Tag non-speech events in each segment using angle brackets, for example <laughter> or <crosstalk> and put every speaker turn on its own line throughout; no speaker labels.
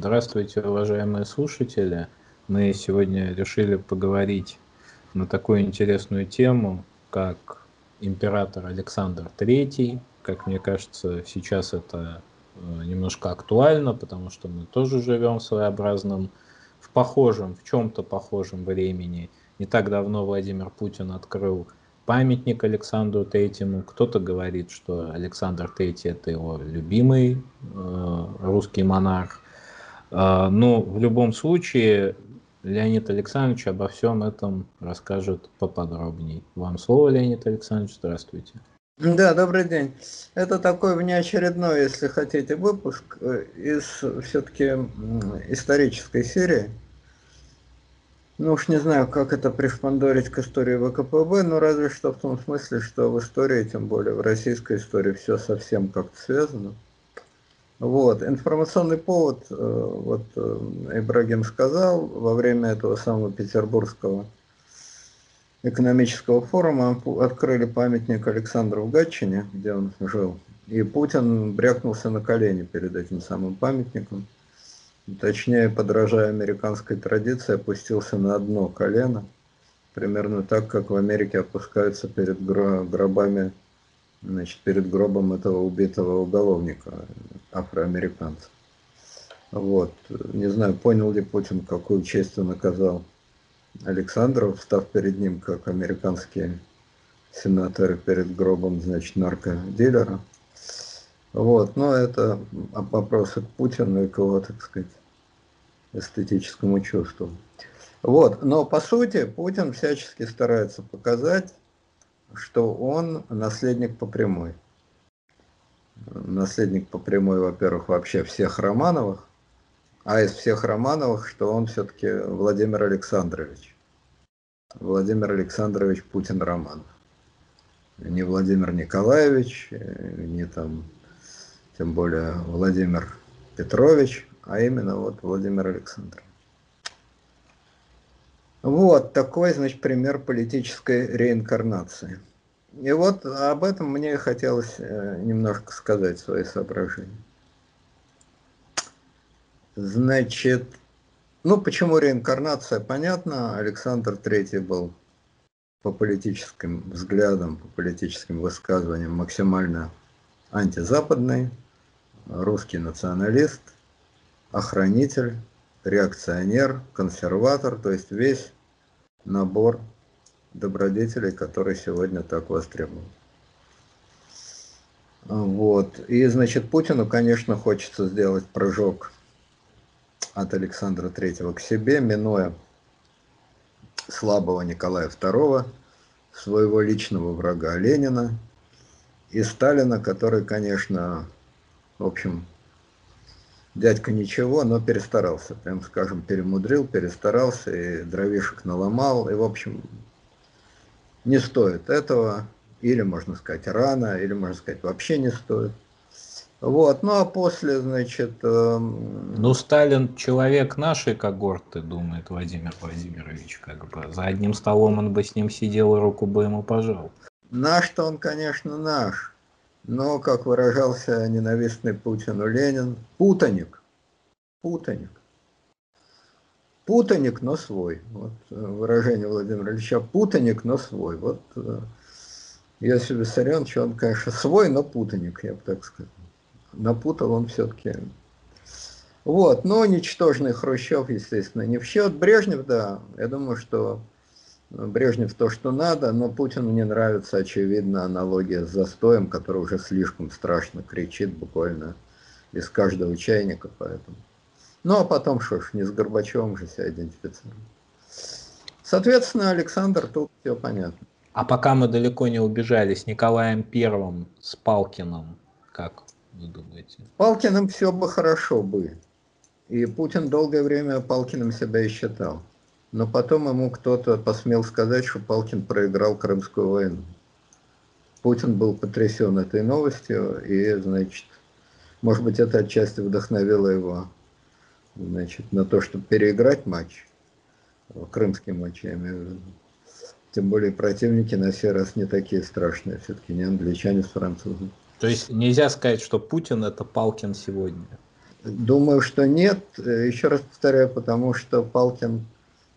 Здравствуйте, уважаемые слушатели. Мы сегодня решили поговорить на такую интересную тему, как император Александр III. Как мне кажется, сейчас это э, немножко актуально, потому что мы тоже живем в своеобразном, в похожем, в чем-то похожем времени. Не так давно Владимир Путин открыл памятник Александру Третьему. Кто-то говорит, что Александр Третий это его любимый э, русский монарх. Э, но в любом случае Леонид Александрович обо всем этом расскажет поподробнее. Вам слово, Леонид Александрович, здравствуйте.
Да, добрый день. Это такой внеочередной, если хотите, выпуск э, из все-таки исторической серии. Ну уж не знаю, как это пришпандорить к истории ВКПБ, но разве что в том смысле, что в истории, тем более в российской истории, все совсем как-то связано. Вот, информационный повод, э, вот э, Ибрагим сказал, во время этого самого петербургского экономического форума открыли памятник Александру в Гатчине, где он жил, и Путин брякнулся на колени перед этим самым памятником. Точнее, подражая американской традиции, опустился на одно колено, примерно так, как в Америке опускаются перед гробами, значит, перед гробом этого убитого уголовника, афроамериканца. Вот. Не знаю, понял ли Путин, какую честь он оказал Александру, встав перед ним, как американские сенаторы перед гробом, значит, наркодилера. Вот, но это вопросы к Путину и к его, так сказать, эстетическому чувству. Вот, но по сути Путин всячески старается показать, что он наследник по прямой. Наследник по прямой, во-первых, вообще всех Романовых, а из всех Романовых, что он все-таки Владимир Александрович. Владимир Александрович Путин Романов. Не Владимир Николаевич, не там, тем более Владимир Петрович, а именно вот Владимир Александрович. Вот такой, значит, пример политической реинкарнации. И вот об этом мне хотелось э, немножко сказать свои соображения. Значит, ну почему реинкарнация, понятно. Александр III был по политическим взглядам, по политическим высказываниям максимально антизападный, русский националист – охранитель, реакционер, консерватор, то есть весь набор добродетелей, который сегодня так востребован. Вот. И, значит, Путину, конечно, хочется сделать прыжок от Александра Третьего к себе, минуя слабого Николая II, своего личного врага Ленина и Сталина, который, конечно, в общем, дядька ничего, но перестарался, прям скажем, перемудрил, перестарался, и дровишек наломал, и, в общем, не стоит этого, или, можно сказать, рано, или, можно сказать, вообще не стоит. Вот, ну а после, значит... Э...
Ну, Сталин человек нашей когорты, думает Владимир Владимирович, как бы. За одним столом он бы с ним сидел и руку бы ему пожал.
Наш-то он, конечно, наш. Но, как выражался ненавистный Путину Ленин, путаник. Путаник. Путаник, но свой. Вот э, выражение Владимира Ильича. Путаник, но свой. Вот э, Иосиф Виссарионович, он, конечно, свой, но путаник, я бы так сказал. Напутал он все-таки. Вот, но ничтожный Хрущев, естественно, не в счет. Брежнев, да, я думаю, что Брежнев то, что надо, но Путину не нравится, очевидно, аналогия с застоем, который уже слишком страшно кричит буквально из каждого чайника, поэтому. Ну, а потом, что ж, не с Горбачевым же себя идентифицировать. Соответственно, Александр, тут все понятно.
А пока мы далеко не убежали с Николаем Первым, с Палкиным, как вы думаете?
Палкиным все бы хорошо бы. И Путин долгое время Палкиным себя и считал. Но потом ему кто-то посмел сказать, что Палкин проиграл Крымскую войну. Путин был потрясен этой новостью, и, значит, может быть, это отчасти вдохновило его значит, на то, чтобы переиграть матч, крымский матч, я имею в виду. Тем более противники на сей раз не такие страшные, все-таки не англичане с французами.
То есть нельзя сказать, что Путин это Палкин сегодня?
Думаю, что нет. Еще раз повторяю, потому что Палкин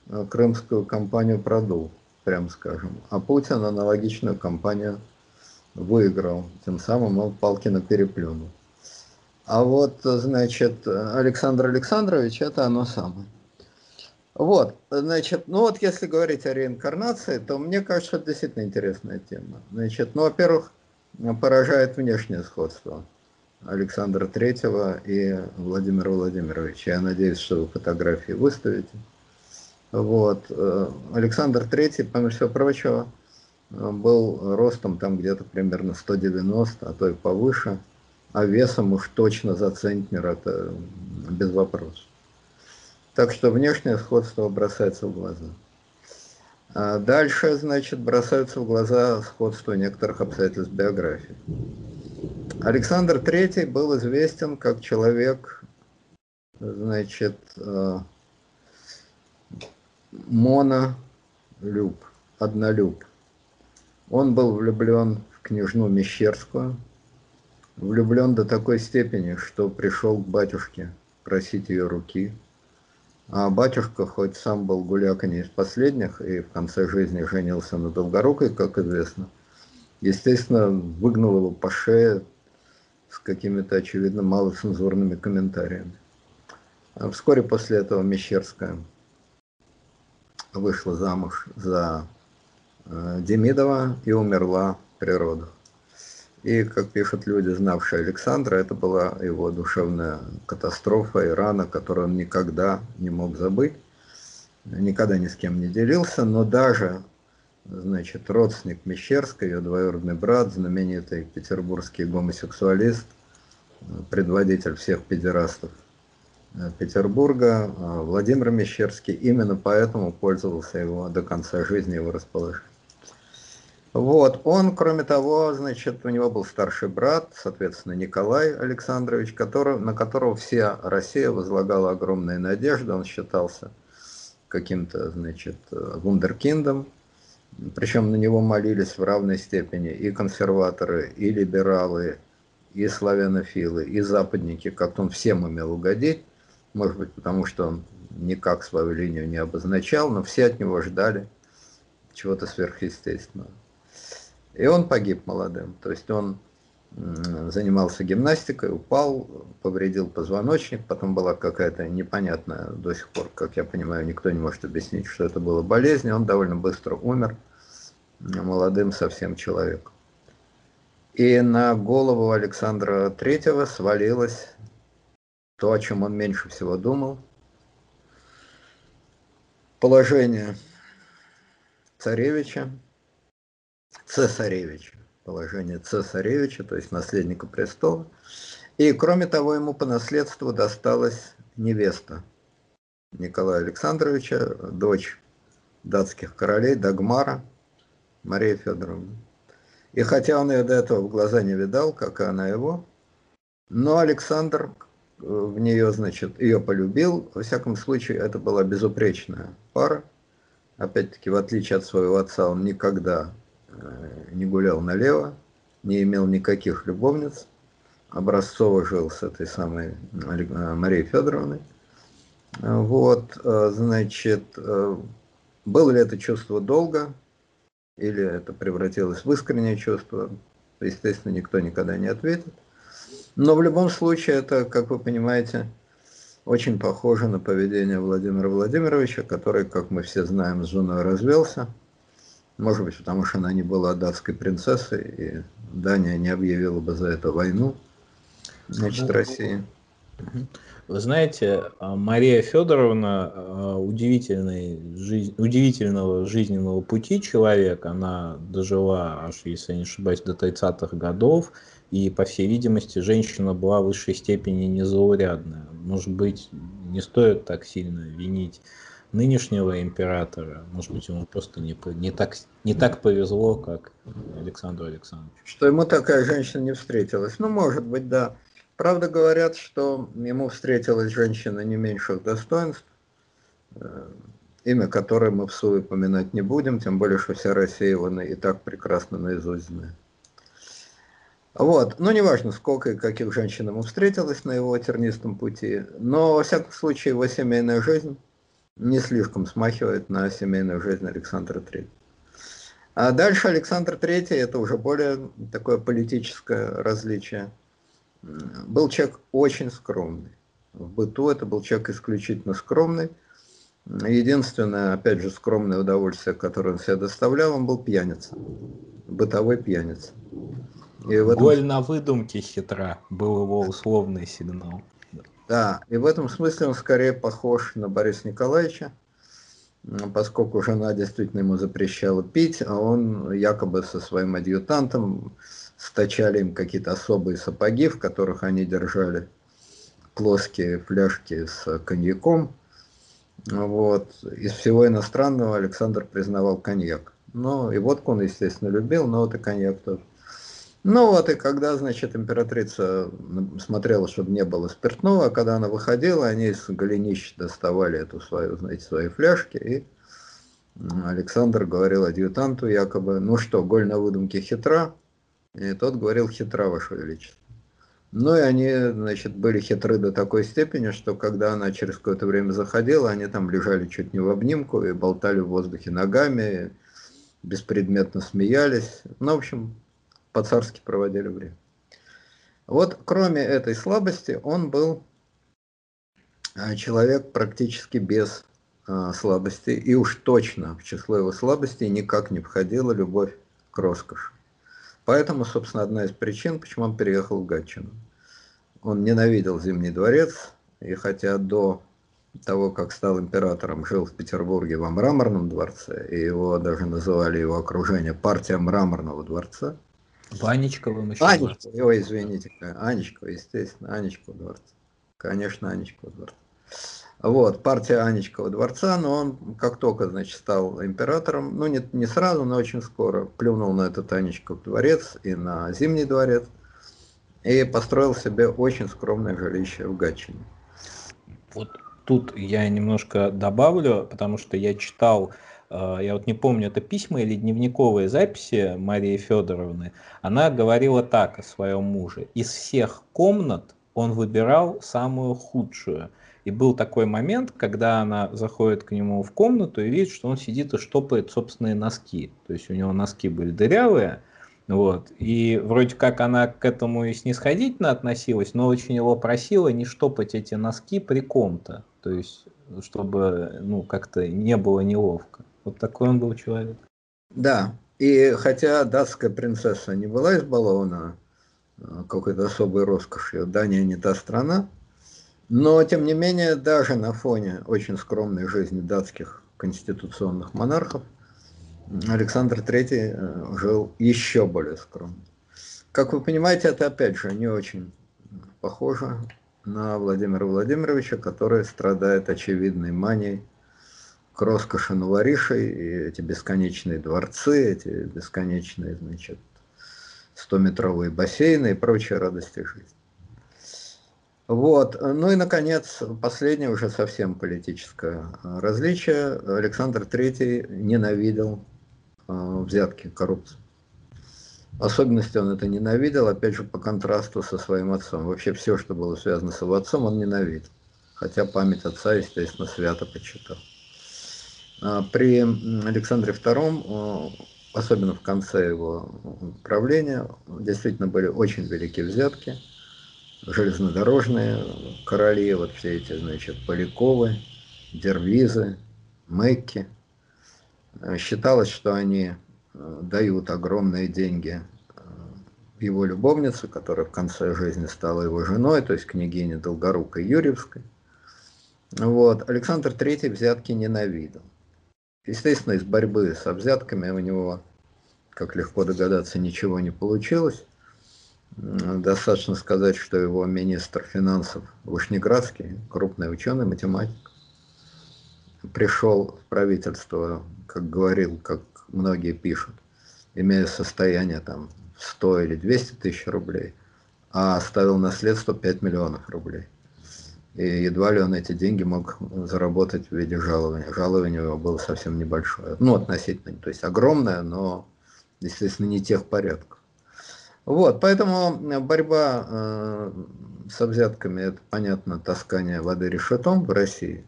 э, крымскую кампанию продул, прям скажем. А Путин аналогичную кампанию выиграл. Тем самым он Палкина переплюнул. А вот, значит, Александр Александрович, это оно самое. Вот, значит, ну вот если говорить о реинкарнации, то мне кажется, это действительно интересная тема. Значит, ну, во-первых, поражает внешнее сходство Александра Третьего и Владимира Владимировича. Я надеюсь, что вы фотографии выставите. Вот. Э, Александр Третий, помимо всего прочего, был ростом там где-то примерно 190, а то и повыше, а весом уж точно за центнер, это без вопросов. Так что внешнее сходство бросается в глаза. А дальше, значит, бросаются в глаза сходство некоторых обстоятельств биографии. Александр III был известен как человек, значит, э, монолюб, однолюб. Он был влюблен в княжну Мещерскую, влюблен до такой степени, что пришел к батюшке просить ее руки – а батюшка, хоть сам был гуляка не из последних, и в конце жизни женился на Долгорукой, как известно, естественно, выгнал его по шее с какими-то, очевидно, малоцензурными комментариями. А вскоре после этого Мещерская вышла замуж за э, Демидова и умерла при родах. И, как пишут люди, знавшие Александра, это была его душевная катастрофа и рана, которую он никогда не мог забыть, никогда ни с кем не делился, но даже значит, родственник Мещерской, ее двоюродный брат, знаменитый петербургский гомосексуалист, предводитель всех педерастов Петербурга, Владимир Мещерский, именно поэтому пользовался его до конца жизни его расположением. Вот, он, кроме того, значит, у него был старший брат, соответственно, Николай Александрович, который, на которого вся Россия возлагала огромные надежды, он считался каким-то, значит, вундеркиндом, причем на него молились в равной степени и консерваторы, и либералы, и славянофилы, и западники, как-то он всем умел угодить, может быть, потому что он никак свою линию не обозначал, но все от него ждали чего-то сверхъестественного. И он погиб молодым. То есть он занимался гимнастикой, упал, повредил позвоночник, потом была какая-то непонятная до сих пор, как я понимаю, никто не может объяснить, что это была болезнь, он довольно быстро умер, молодым совсем человеком. И на голову Александра Третьего свалилось то, о чем он меньше всего думал, положение царевича, цесаревича, положение цесаревича, то есть наследника престола. И кроме того, ему по наследству досталась невеста Николая Александровича, дочь датских королей Дагмара, Мария Федоровна. И хотя он ее до этого в глаза не видал, как и она его, но Александр э, в нее, значит, ее полюбил. Во всяком случае, это была безупречная пара. Опять-таки, в отличие от своего отца, он никогда не гулял налево, не имел никаких любовниц, образцово жил с этой самой э, Марией Федоровной. Вот, э, значит, было ли это чувство долго, или это превратилось в искреннее чувство, естественно, никто никогда не ответит. Но в любом случае это, как вы понимаете, очень похоже на поведение Владимира Владимировича, который, как мы все знаем, с женой развелся – может быть, потому что она не была датской принцессой, и Дания не объявила бы за это войну, значит, ну, России.
Вы знаете, а, Мария Федоровна а, удивительный, жизнь, удивительного жизненного пути человек. Она дожила, аж, если я не ошибаюсь, до 30-х годов. И, по всей видимости, женщина была в высшей степени незаурядная. Может быть, не стоит так сильно винить нынешнего императора, может быть, ему просто не, не, так, не так повезло, как Александру Александровичу.
Что ему такая женщина не встретилась? Ну, может быть, да. Правда, говорят, что ему встретилась женщина не меньших достоинств, э, имя которой мы в суе поминать не будем, тем более, что вся Россия его и так прекрасно наизусть знает. Вот, ну неважно, сколько и каких женщин ему встретилось на его тернистом пути, но, во всяком случае, его семейная жизнь не слишком смахивает на семейную жизнь Александра III. А дальше Александр III, это уже более такое политическое различие, был человек очень скромный. В быту это был человек исключительно скромный. Единственное, опять же, скромное удовольствие, которое он себе доставлял, он был пьяница, бытовой пьяница.
И этом... Голь на выдумке хитра был его условный сигнал.
Да, и в этом смысле он скорее похож на Бориса Николаевича, поскольку жена действительно ему запрещала пить, а он якобы со своим адъютантом стачали им какие-то особые сапоги, в которых они держали плоские фляжки с коньяком. Вот. Из всего иностранного Александр признавал коньяк. Ну, и водку он, естественно, любил, но вот и коньяк тоже. Ну вот, и когда, значит, императрица смотрела, чтобы не было спиртного, а когда она выходила, они из голенищ доставали эту свою, знаете, свои фляжки, и Александр говорил адъютанту якобы, ну что, голь на выдумке хитра? И тот говорил, хитра, Ваше Величество. Ну и они, значит, были хитры до такой степени, что когда она через какое-то время заходила, они там лежали чуть не в обнимку и болтали в воздухе ногами, беспредметно смеялись. Ну, в общем, по-царски проводили время. Вот кроме этой слабости, он был а, человек практически без а, слабости, и уж точно в число его слабостей никак не входила любовь к роскоши. Поэтому, собственно, одна из причин, почему он переехал в Гатчину. Он ненавидел Зимний дворец, и хотя до того, как стал императором, жил в Петербурге во Мраморном дворце, и его даже называли его окружение партия Мраморного дворца,
в Анечковом еще.
Анечкова, ой, извините, Анечкова, естественно, Анечкова дворца. Конечно, Анечкова дворца. Вот, партия Анечкова дворца, но он как только, значит, стал императором, ну не, не сразу, но очень скоро, плюнул на этот Анечков дворец и на Зимний дворец, и построил себе очень скромное жилище в Гатчине.
Вот тут я немножко добавлю, потому что я читал я вот не помню, это письма или дневниковые записи Марии Федоровны, она говорила так о своем муже. Из всех комнат он выбирал самую худшую. И был такой момент, когда она заходит к нему в комнату и видит, что он сидит и штопает собственные носки. То есть у него носки были дырявые, вот. И вроде как она к этому и снисходительно относилась, но очень его просила не штопать эти носки при ком-то. То есть, чтобы ну, как-то не было неловко. Вот такой он был человек.
Да, и хотя датская принцесса не была избалована э, какой-то особой роскошью, Дания не та страна, но тем не менее даже на фоне очень скромной жизни датских конституционных монархов Александр III э, жил еще более скромно. Как вы понимаете, это опять же не очень похоже на Владимира Владимировича, который страдает очевидной манией роскоши новоришей, и эти бесконечные дворцы, эти бесконечные, значит, 100-метровые бассейны и прочие радости жизни. Вот. Ну и, наконец, последнее уже совсем политическое различие. Александр III ненавидел э, взятки, коррупцию. В особенности он это ненавидел, опять же, по контрасту со своим отцом. Вообще все, что было связано с его отцом, он ненавидел. Хотя память отца, естественно, свято почитал. А, при Александре II, особенно в конце его правления, действительно были очень великие взятки. Железнодорожные короли, вот все эти, значит, Поляковы, Дервизы, Мэкки. Считалось, что они э, дают огромные деньги э, его любовнице, которая в конце жизни стала его женой, то есть княгине Долгорукой Юрьевской. Вот. Александр III взятки ненавидел. Естественно, из борьбы с взятками у него, как легко догадаться, ничего не получилось. Достаточно сказать, что его министр финансов Вышнеградский, крупный ученый, математик, пришел в правительство, как говорил, как многие пишут, имея состояние там 100 или 200 тысяч рублей, а оставил наследство 5 миллионов рублей. И едва ли он эти деньги мог заработать в виде жалования. Жалование у него было совсем небольшое. Ну, относительно, то есть огромное, но, естественно, не тех порядков. Вот, поэтому борьба э, с взятками, это, понятно, таскание воды решетом в России,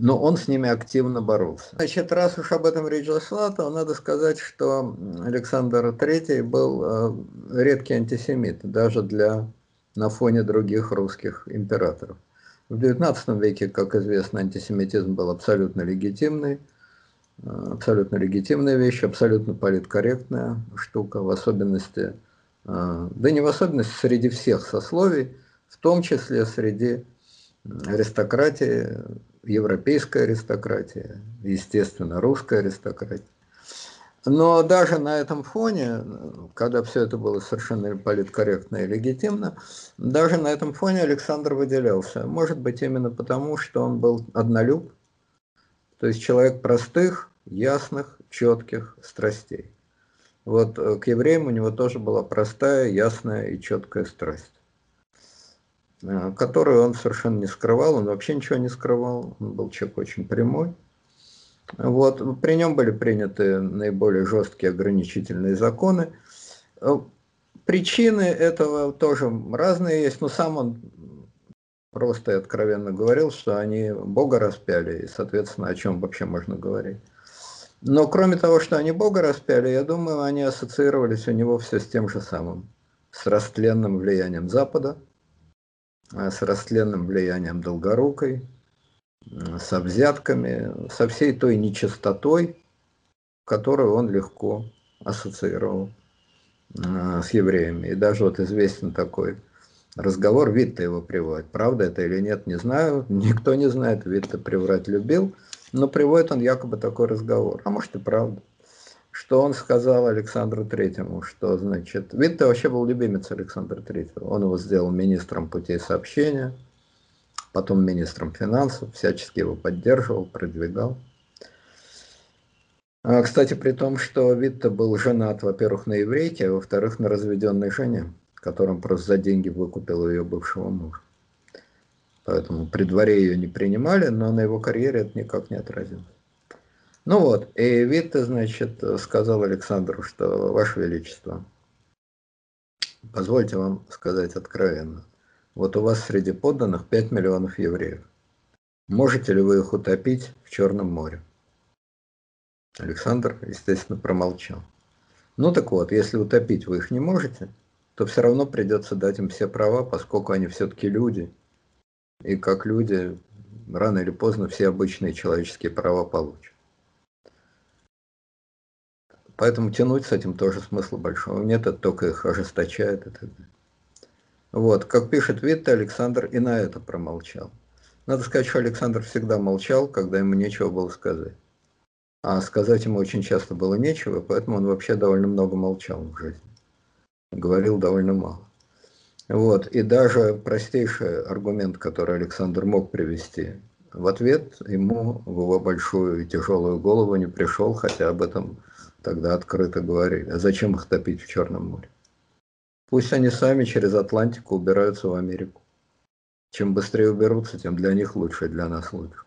но он с ними активно боролся. Значит, раз уж об этом речь зашла, то надо сказать, что Александр III был э, редкий антисемит, даже для, на фоне других русских императоров. В XIX веке, как известно, антисемитизм был абсолютно легитимный, э, абсолютно легитимная вещь, абсолютно политкорректная штука, в особенности, э, да не в особенности, среди всех сословий, в том числе среди аристократии, европейской аристократии, естественно, русской аристократии. Но даже на этом фоне, когда все это было совершенно политкорректно и легитимно, даже на этом фоне Александр выделялся. Может быть, именно потому, что он был однолюб, то есть человек простых, ясных, четких страстей. Вот э, к евреям у него тоже была простая, ясная и четкая страсть, э, которую он совершенно не скрывал, он вообще ничего не скрывал, он был человек очень прямой. Вот, при нем были приняты наиболее жесткие ограничительные законы. Причины этого тоже разные есть, но сам он просто и откровенно говорил, что они Бога распяли, и, соответственно, о чем вообще можно говорить. Но кроме того, что они Бога распяли, я думаю, они ассоциировались у него все с тем же самым, с растленным влиянием Запада, э, с растленным влиянием Долгорукой, со взятками, со всей той нечистотой, которую он легко ассоциировал с евреями. И даже вот известен такой разговор, Витта его приводит. Правда это или нет, не знаю, <laughs> никто не знает, Витта приврать любил, но приводит он якобы такой разговор. А может и правда. Что он сказал Александру Третьему, что, значит, Витта вообще был любимец Александра Третьего. Он его сделал министром путей сообщения, потом министром финансов, всячески его поддерживал, продвигал. А, кстати, при том, что Витте был женат, во-первых, на еврейке, а во-вторых, на разведенной жене, которым просто за деньги выкупил ее бывшего мужа. Поэтому при дворе ее не принимали, но на его карьере это никак не отразилось. Ну вот, и Витте, значит, сказал Александру, что, Ваше Величество, позвольте вам сказать откровенно, вот у вас среди подданных 5 миллионов евреев. Можете ли вы их утопить в Черном море? Александр, естественно, промолчал. Ну так вот, если утопить вы их не можете, то все равно придется дать им все права, поскольку они все-таки люди. И как люди, рано или поздно все обычные человеческие права получат. Поэтому тянуть с этим тоже смысла большого нет, это только их ожесточает и так далее. Вот, как пишет Витте, Александр и на это промолчал. Надо сказать, что Александр всегда молчал, когда ему нечего было сказать. А сказать ему очень часто было нечего, поэтому он вообще довольно много молчал в жизни. Говорил довольно мало. Вот. И даже простейший аргумент, который Александр мог привести, в ответ ему в его большую и тяжелую голову не пришел, хотя об этом тогда открыто говорили. А зачем их топить в Черном море? Пусть они сами через Атлантику убираются в Америку. Чем быстрее уберутся, тем для них лучше, для нас лучше.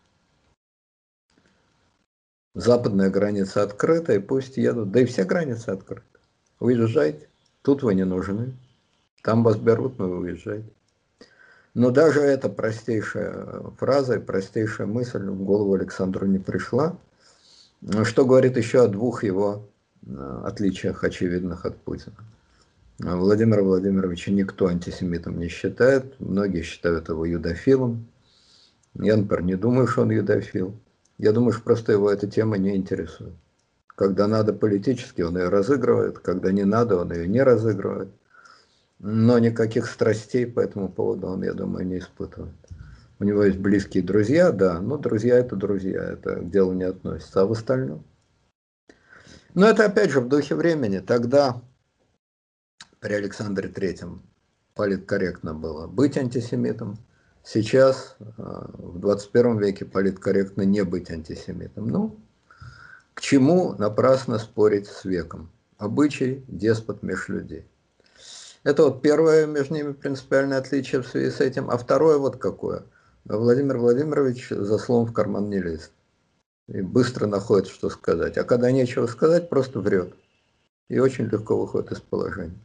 Западная граница открыта, и пусть едут. Да и все границы открыты. Уезжайте. Тут вы не нужны. Там вас берут, но вы уезжаете. Но даже эта простейшая фраза и простейшая мысль в голову Александру не пришла. Что говорит еще о двух его э, отличиях очевидных от Путина. Владимира Владимировича никто антисемитом не считает. Многие считают его юдофилом. Я, например, не думаю, что он юдофил. Я думаю, что просто его эта тема не интересует. Когда надо политически, он ее разыгрывает. Когда не надо, он ее не разыгрывает. Но никаких страстей по этому поводу он, я думаю, не испытывает. У него есть близкие друзья, да, но друзья это друзья, это к делу не относится. А в остальном? Но это опять же в духе времени. Тогда при Александре Третьем политкорректно было быть антисемитом. Сейчас, э, в 21 веке, политкорректно не быть антисемитом. Ну, к чему напрасно спорить с веком? Обычай, деспот меж людей. Это вот первое между ними принципиальное отличие в связи с этим. А второе вот какое. Владимир Владимирович за словом в карман не лезет. И быстро находит, что сказать. А когда нечего сказать, просто врет. И очень легко выходит из положения.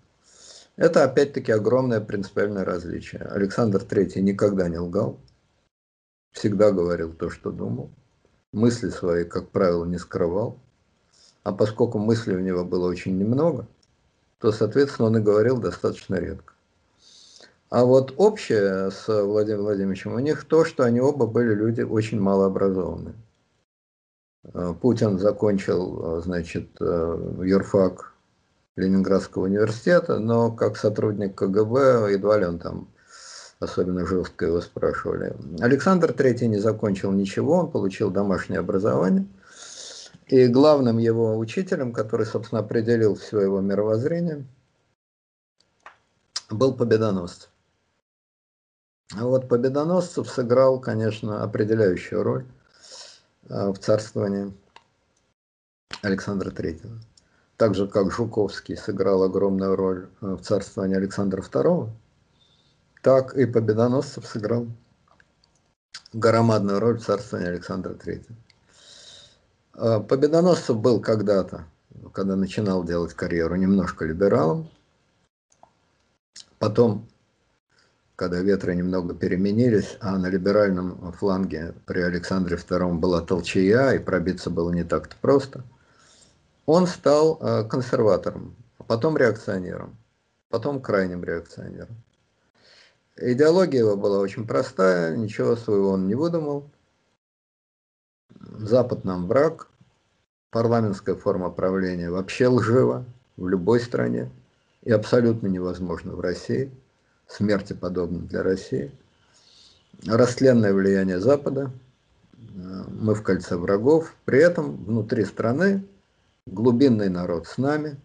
Это опять-таки огромное принципиальное различие. Александр III никогда не лгал, всегда говорил то, что думал, мысли свои, как правило, не скрывал. А поскольку мыслей у него было очень немного, то, соответственно, он и говорил достаточно редко. А вот общее с Владимиром Владимировичем у них то, что они оба были люди очень малообразованные. Э, Путин закончил, э, значит, э, юрфак Ленинградского университета, но как сотрудник КГБ едва ли он там особенно жестко его спрашивали. Александр III не закончил ничего, он получил домашнее образование. И главным его учителем, который, собственно, определил все его мировоззрение, был Победоносцев. А вот Победоносцев сыграл, конечно, определяющую роль в царствовании Александра III. Так же, как Жуковский сыграл огромную роль в царствовании Александра II, так и Победоносцев сыграл громадную роль в царствовании Александра III. А, Победоносцев был когда-то, когда начинал делать карьеру, немножко либералом. Потом, когда ветры немного переменились, а на либеральном фланге при Александре II была толчая, и пробиться было не так-то просто, он стал а, консерватором, потом реакционером, потом крайним реакционером. Идеология его была очень простая, ничего своего он не выдумал. Запад нам враг, парламентская форма правления вообще лжива в любой стране и абсолютно невозможно в России, смерти подобно для России. Растленное влияние Запада, мы в кольце врагов, при этом внутри страны глубинный народ с нами,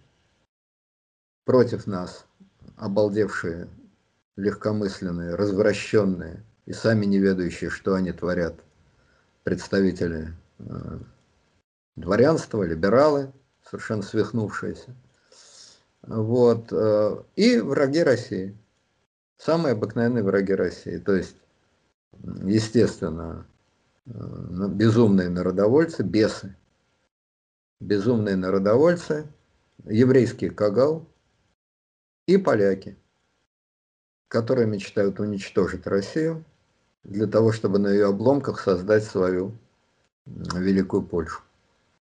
против нас обалдевшие легкомысленные, развращенные и сами не ведающие, что они творят, представители э, дворянства, либералы, совершенно свихнувшиеся. Вот. Э, и враги России. Самые обыкновенные враги России. То есть, естественно, э, безумные народовольцы, бесы, безумные народовольцы, еврейский кагал и поляки – которые мечтают уничтожить Россию для того, чтобы на ее обломках создать свою великую Польшу,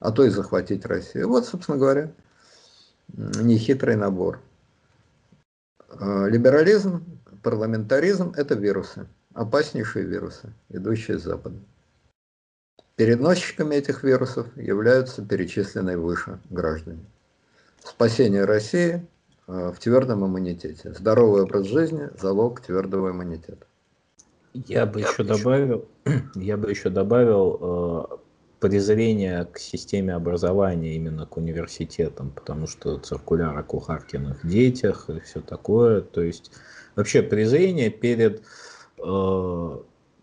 а то и захватить Россию. Вот, собственно говоря, нехитрый набор. А, либерализм, парламентаризм – это вирусы, опаснейшие вирусы, идущие с Запада. Переносчиками этих вирусов являются перечисленные выше граждане. Спасение России Э, в твердом иммунитете. Здоровый образ жизни – залог твердого иммунитета.
Я бы еще добавил, <clears throat> я бы еще добавил э, презрение к системе образования именно к университетам, потому что циркуляр о кухаркиных детях и все такое, то есть вообще презрение перед, э,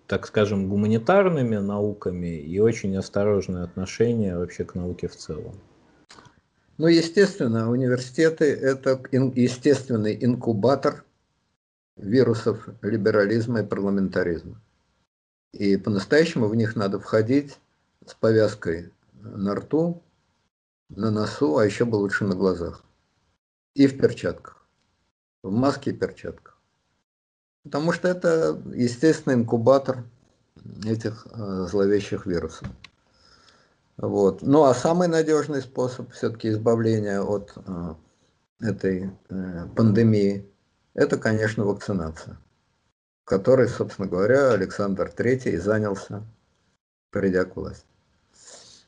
так скажем, гуманитарными науками и очень осторожное отношение вообще к науке в целом.
Ну, естественно, университеты – это естественный инкубатор вирусов либерализма и парламентаризма. И по-настоящему в них надо входить с повязкой на рту, на носу, а еще бы лучше на глазах. И в перчатках. В маске и перчатках. Потому что это естественный инкубатор этих э, зловещих вирусов. Вот. Ну а самый надежный способ все-таки избавления от э, этой э, пандемии, это, конечно, вакцинация, которой, собственно говоря, Александр III занялся, придя к власти.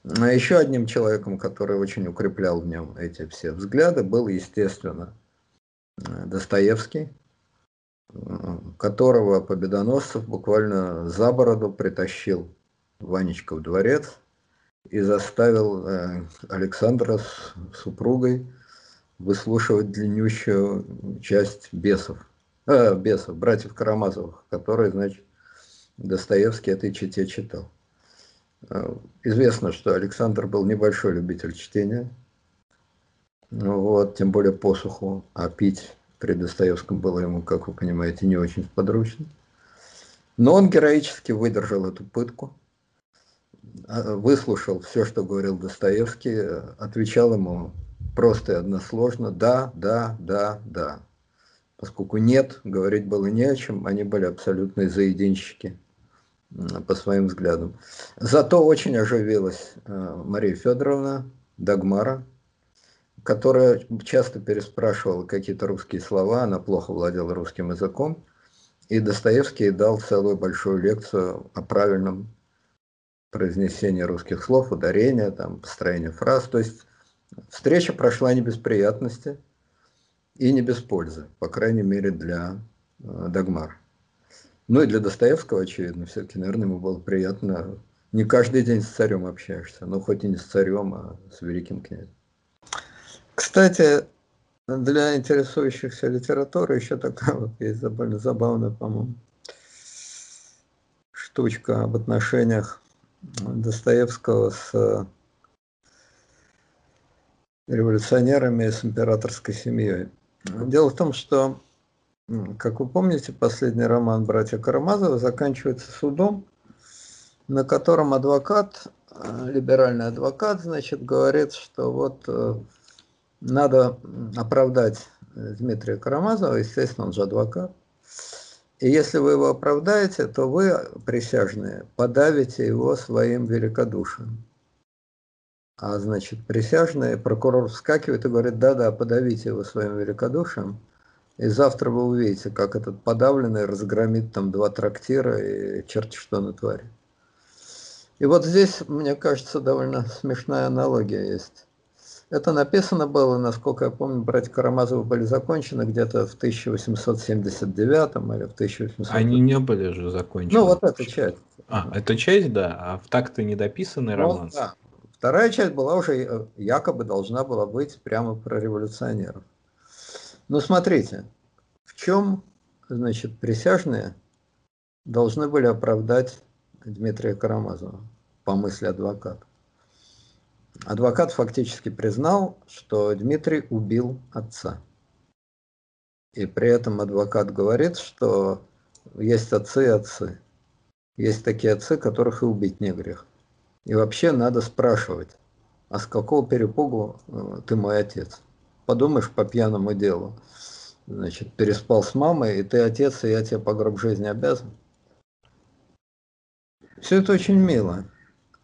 А еще одним человеком, который очень укреплял в нем эти все взгляды, был, естественно, э, Достоевский, которого Победоносцев буквально за бороду притащил Ванечка в дворец – и заставил э, Александра с супругой выслушивать длиннющую часть бесов, э, бесов, братьев Карамазовых, которые, значит, Достоевский этой чите читал. Э, известно, что Александр был небольшой любитель чтения, ну вот, тем более посуху, а пить при Достоевском было ему, как вы понимаете, не очень подручно. Но он героически выдержал эту пытку – а, выслушал все, что говорил Достоевский, отвечал ему просто и односложно «да, да, да, да». поскольку нет, говорить было не о чем, они были абсолютные заединщики по своим взглядам. Зато очень оживилась э, Мария Федоровна Дагмара, которая часто переспрашивала какие-то русские слова, она плохо владела русским языком, и Достоевский дал целую большую лекцию о правильном произнесении русских слов, ударения, там, построения фраз. То есть встреча прошла не без приятности и не без пользы, по крайней мере для э, Дагмара. Ну и для Достоевского, очевидно, все-таки, наверное, ему было приятно. Не каждый день с царем общаешься, но хоть и не с царем, а с великим князем. Кстати, для интересующихся литературой еще такая вот есть забавная, по-моему, штучка об отношениях Достоевского с революционерами и с императорской семьей. Дело в том, что, как вы помните, последний роман «Братья Карамазовы» заканчивается судом, на котором адвокат, э, либеральный адвокат, значит, говорит, что вот э, надо оправдать Дмитрия Карамазова, естественно, он же адвокат. И если вы его оправдаете, то вы, присяжные, подавите его своим великодушием. А значит, присяжные, прокурор вскакивает и говорит, да-да, подавите его своим великодушием. И завтра вы увидите, как этот подавленный разгромит там два трактира и черти что натворит. И вот здесь, мне кажется, довольно смешная аналогия есть. Это написано было, насколько я помню, братья Карамазовы были закончены где-то в 1879 или в 1800.
Они не были же закончены.
Ну, вот эта часть.
А, эта часть, да, а в так-то недописанный ну, роман. Да.
Вторая часть была уже, э, якобы должна была быть прямо про революционеров. Но смотрите, в чем, значит, присяжные должны были оправдать Дмитрия Карамазова, по мысли адвоката. Адвокат фактически признал, что Дмитрий убил отца. И при этом адвокат говорит, что есть отцы и отцы. Есть такие отцы, которых и убить не грех. И вообще надо спрашивать, а с какого перепугу э, ты мой отец? Подумаешь по пьяному делу. Значит, переспал с мамой, и ты отец, и я тебе по гроб жизни обязан. Все это очень мило,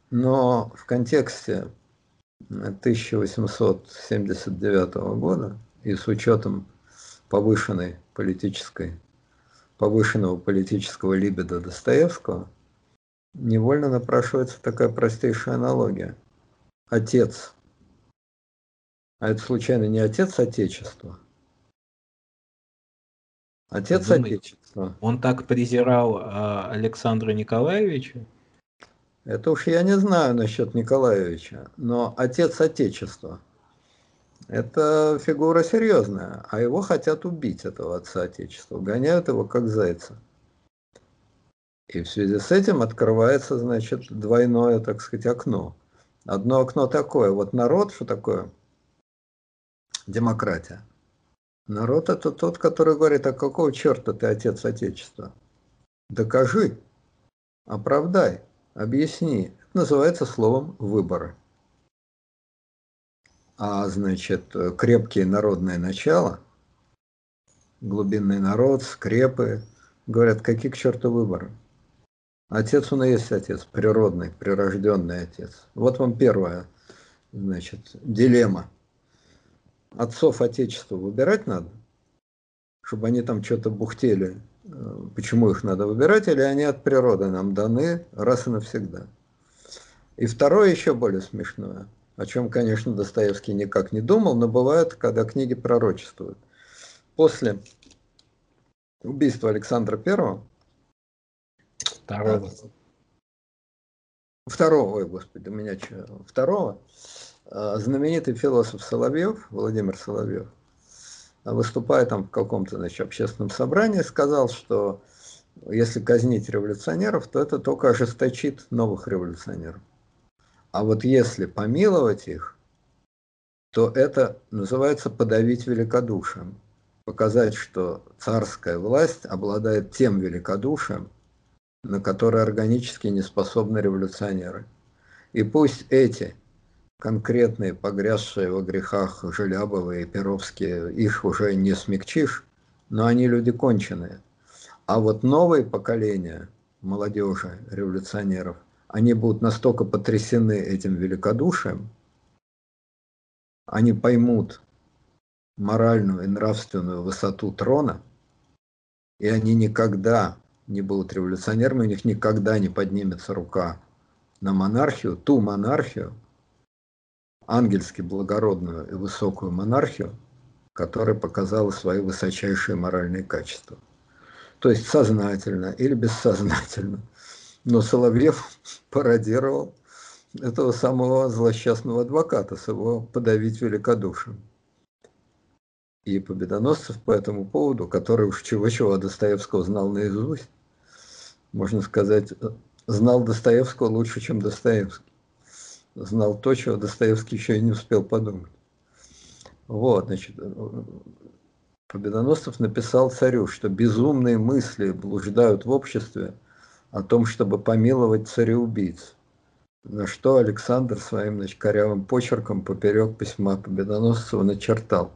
но в контексте 1879 года и с учетом повышенной политической, повышенного политического либидо Достоевского, невольно напрашивается такая простейшая аналогия. Отец. А это случайно не отец Отечества?
Отец Думаете, Отечества. Он так презирал а, Александра Николаевича?
Это уж я не знаю насчет Николаевича, но отец Отечества – это фигура серьезная, а его хотят убить, этого отца Отечества, гоняют его как зайца. И в связи с этим открывается, значит, двойное, так сказать, окно. Одно окно такое, вот народ, что такое? Демократия. Народ это тот, который говорит, а какого черта ты отец Отечества? Докажи, оправдай. Объясни. Это называется словом выборы. А значит, крепкие народные начала, глубинный народ, скрепы, говорят, какие к черту выборы? Отец он и есть отец, природный, прирожденный отец. Вот вам первая, значит, дилемма. Отцов Отечества выбирать надо, чтобы они там что-то бухтели почему их надо выбирать, или они от природы нам даны раз и навсегда. И второе еще более смешное, о чем, конечно, Достоевский никак не думал, но бывает, когда книги пророчествуют. После убийства Александра Первого,
второго,
второго, ой, господи, у меня что, второго, э, знаменитый философ Соловьев, Владимир Соловьев, выступая там в каком-то значит, общественном собрании, сказал, что если казнить революционеров, то это только ожесточит новых революционеров. А вот если помиловать их, то это называется подавить великодушием. Показать, что царская власть обладает тем великодушием, на которое органически не способны революционеры. И пусть эти конкретные, погрязшие во грехах Желябовы и Перовские, их уже не смягчишь, но они люди конченые. А вот новые поколения молодежи, революционеров, они будут настолько потрясены этим великодушием, они поймут моральную и нравственную высоту трона, и они никогда не будут революционерами, у них никогда не поднимется рука на монархию, ту монархию, ангельски благородную и высокую монархию, которая показала свои высочайшие моральные качества. То есть сознательно или бессознательно. Но Соловьев пародировал этого самого злосчастного адвоката с его подавить великодушием. И Победоносцев по этому поводу, который уж чего-чего Достоевского знал наизусть, можно сказать, знал Достоевского лучше, чем Достоевский. Знал то, чего Достоевский еще и не успел подумать. Вот, значит, Победоносцев написал царю, что безумные мысли блуждают в обществе о том, чтобы помиловать цареубийц. На что Александр своим значит, корявым почерком поперек письма Победоносцева начертал.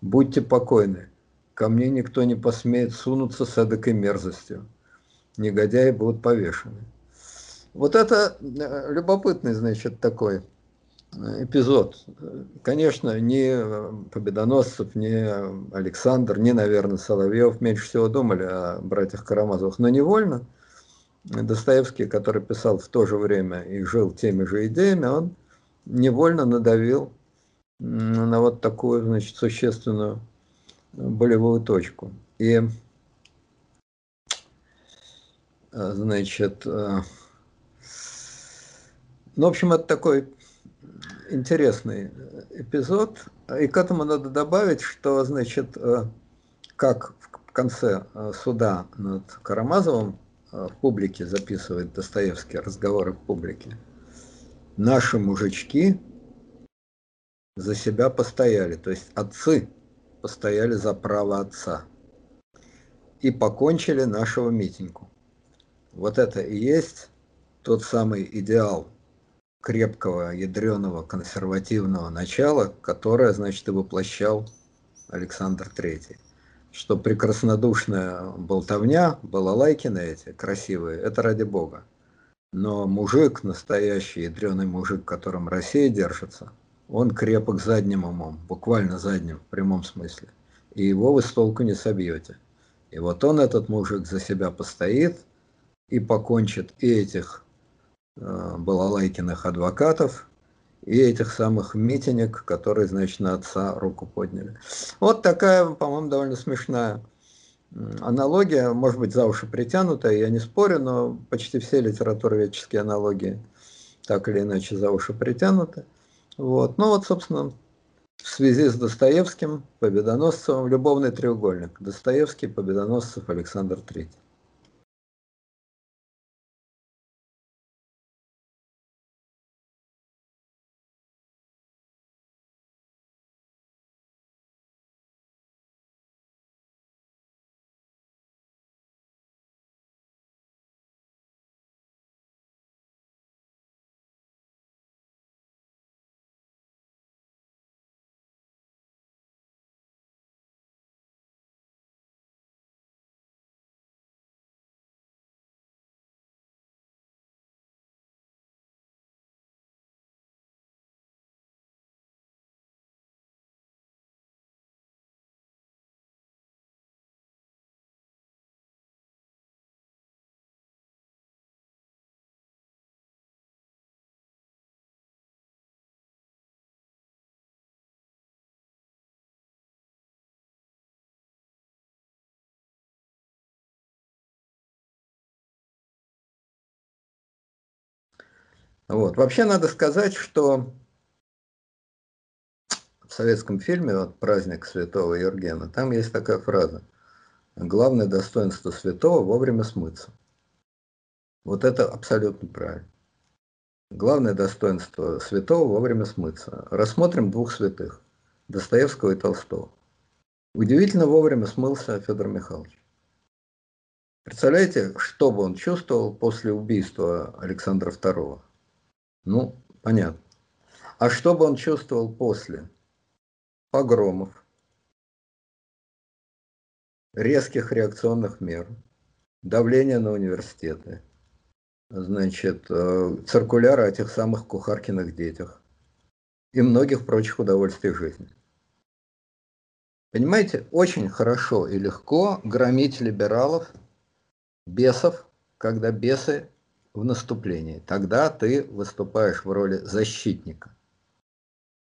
«Будьте покойны, ко мне никто не посмеет сунуться с эдакой мерзостью. Негодяи будут повешены». Вот это э, любопытный, значит, такой э, эпизод. Конечно, ни Победоносцев, ни Александр, ни, наверное, Соловьев меньше всего думали о братьях Карамазовых, но невольно – Достоевский, который писал в то же время и жил теми же идеями, он невольно надавил на вот такую, значит, существенную болевую точку. И, значит, ну, в общем, это такой интересный эпизод. И к этому надо добавить, что, значит, как в конце суда над Карамазовым Э, в публике записывает Достоевский разговоры в публике. Наши мужички за себя постояли, то есть отцы постояли за право отца и покончили нашего митинку. Вот это и есть тот самый идеал крепкого, ядреного, консервативного начала, которое, значит, и воплощал Александр Третий что прекраснодушная болтовня, балалайки на эти красивые, это ради бога. Но мужик, настоящий ядреный мужик, которым Россия держится, он крепок задним умом, буквально задним, в прямом смысле. И его вы с толку не собьете. И вот он, этот мужик, за себя постоит и покончит и этих балалайкиных адвокатов, и этих самых митинек, которые, значит, на отца руку подняли. Вот такая, по-моему, довольно смешная аналогия, может быть, за уши притянутая, я не спорю, но почти все литературоведческие аналогии так или иначе за уши притянуты. Вот. Ну вот, собственно, в связи с Достоевским, Победоносцевым, любовный треугольник. Достоевский, Победоносцев, Александр Третий. Вот. Вообще надо сказать, что в советском фильме вот, «Праздник святого Евгена» там есть такая фраза «Главное достоинство святого – вовремя смыться». Вот это абсолютно правильно. Главное достоинство святого – вовремя смыться. Рассмотрим двух святых – Достоевского и Толстого. Удивительно вовремя смылся Федор Михайлович. Представляете, что бы он чувствовал после убийства Александра II? Ну, понятно. А что бы он чувствовал после? Погромов. резких реакционных мер, давление на университеты, значит, э, циркуляр о тех самых кухаркиных детях и многих прочих удовольствий жизни. Понимаете, очень хорошо и легко громить либералов, бесов, когда бесы в наступлении. Тогда ты выступаешь в роли защитника.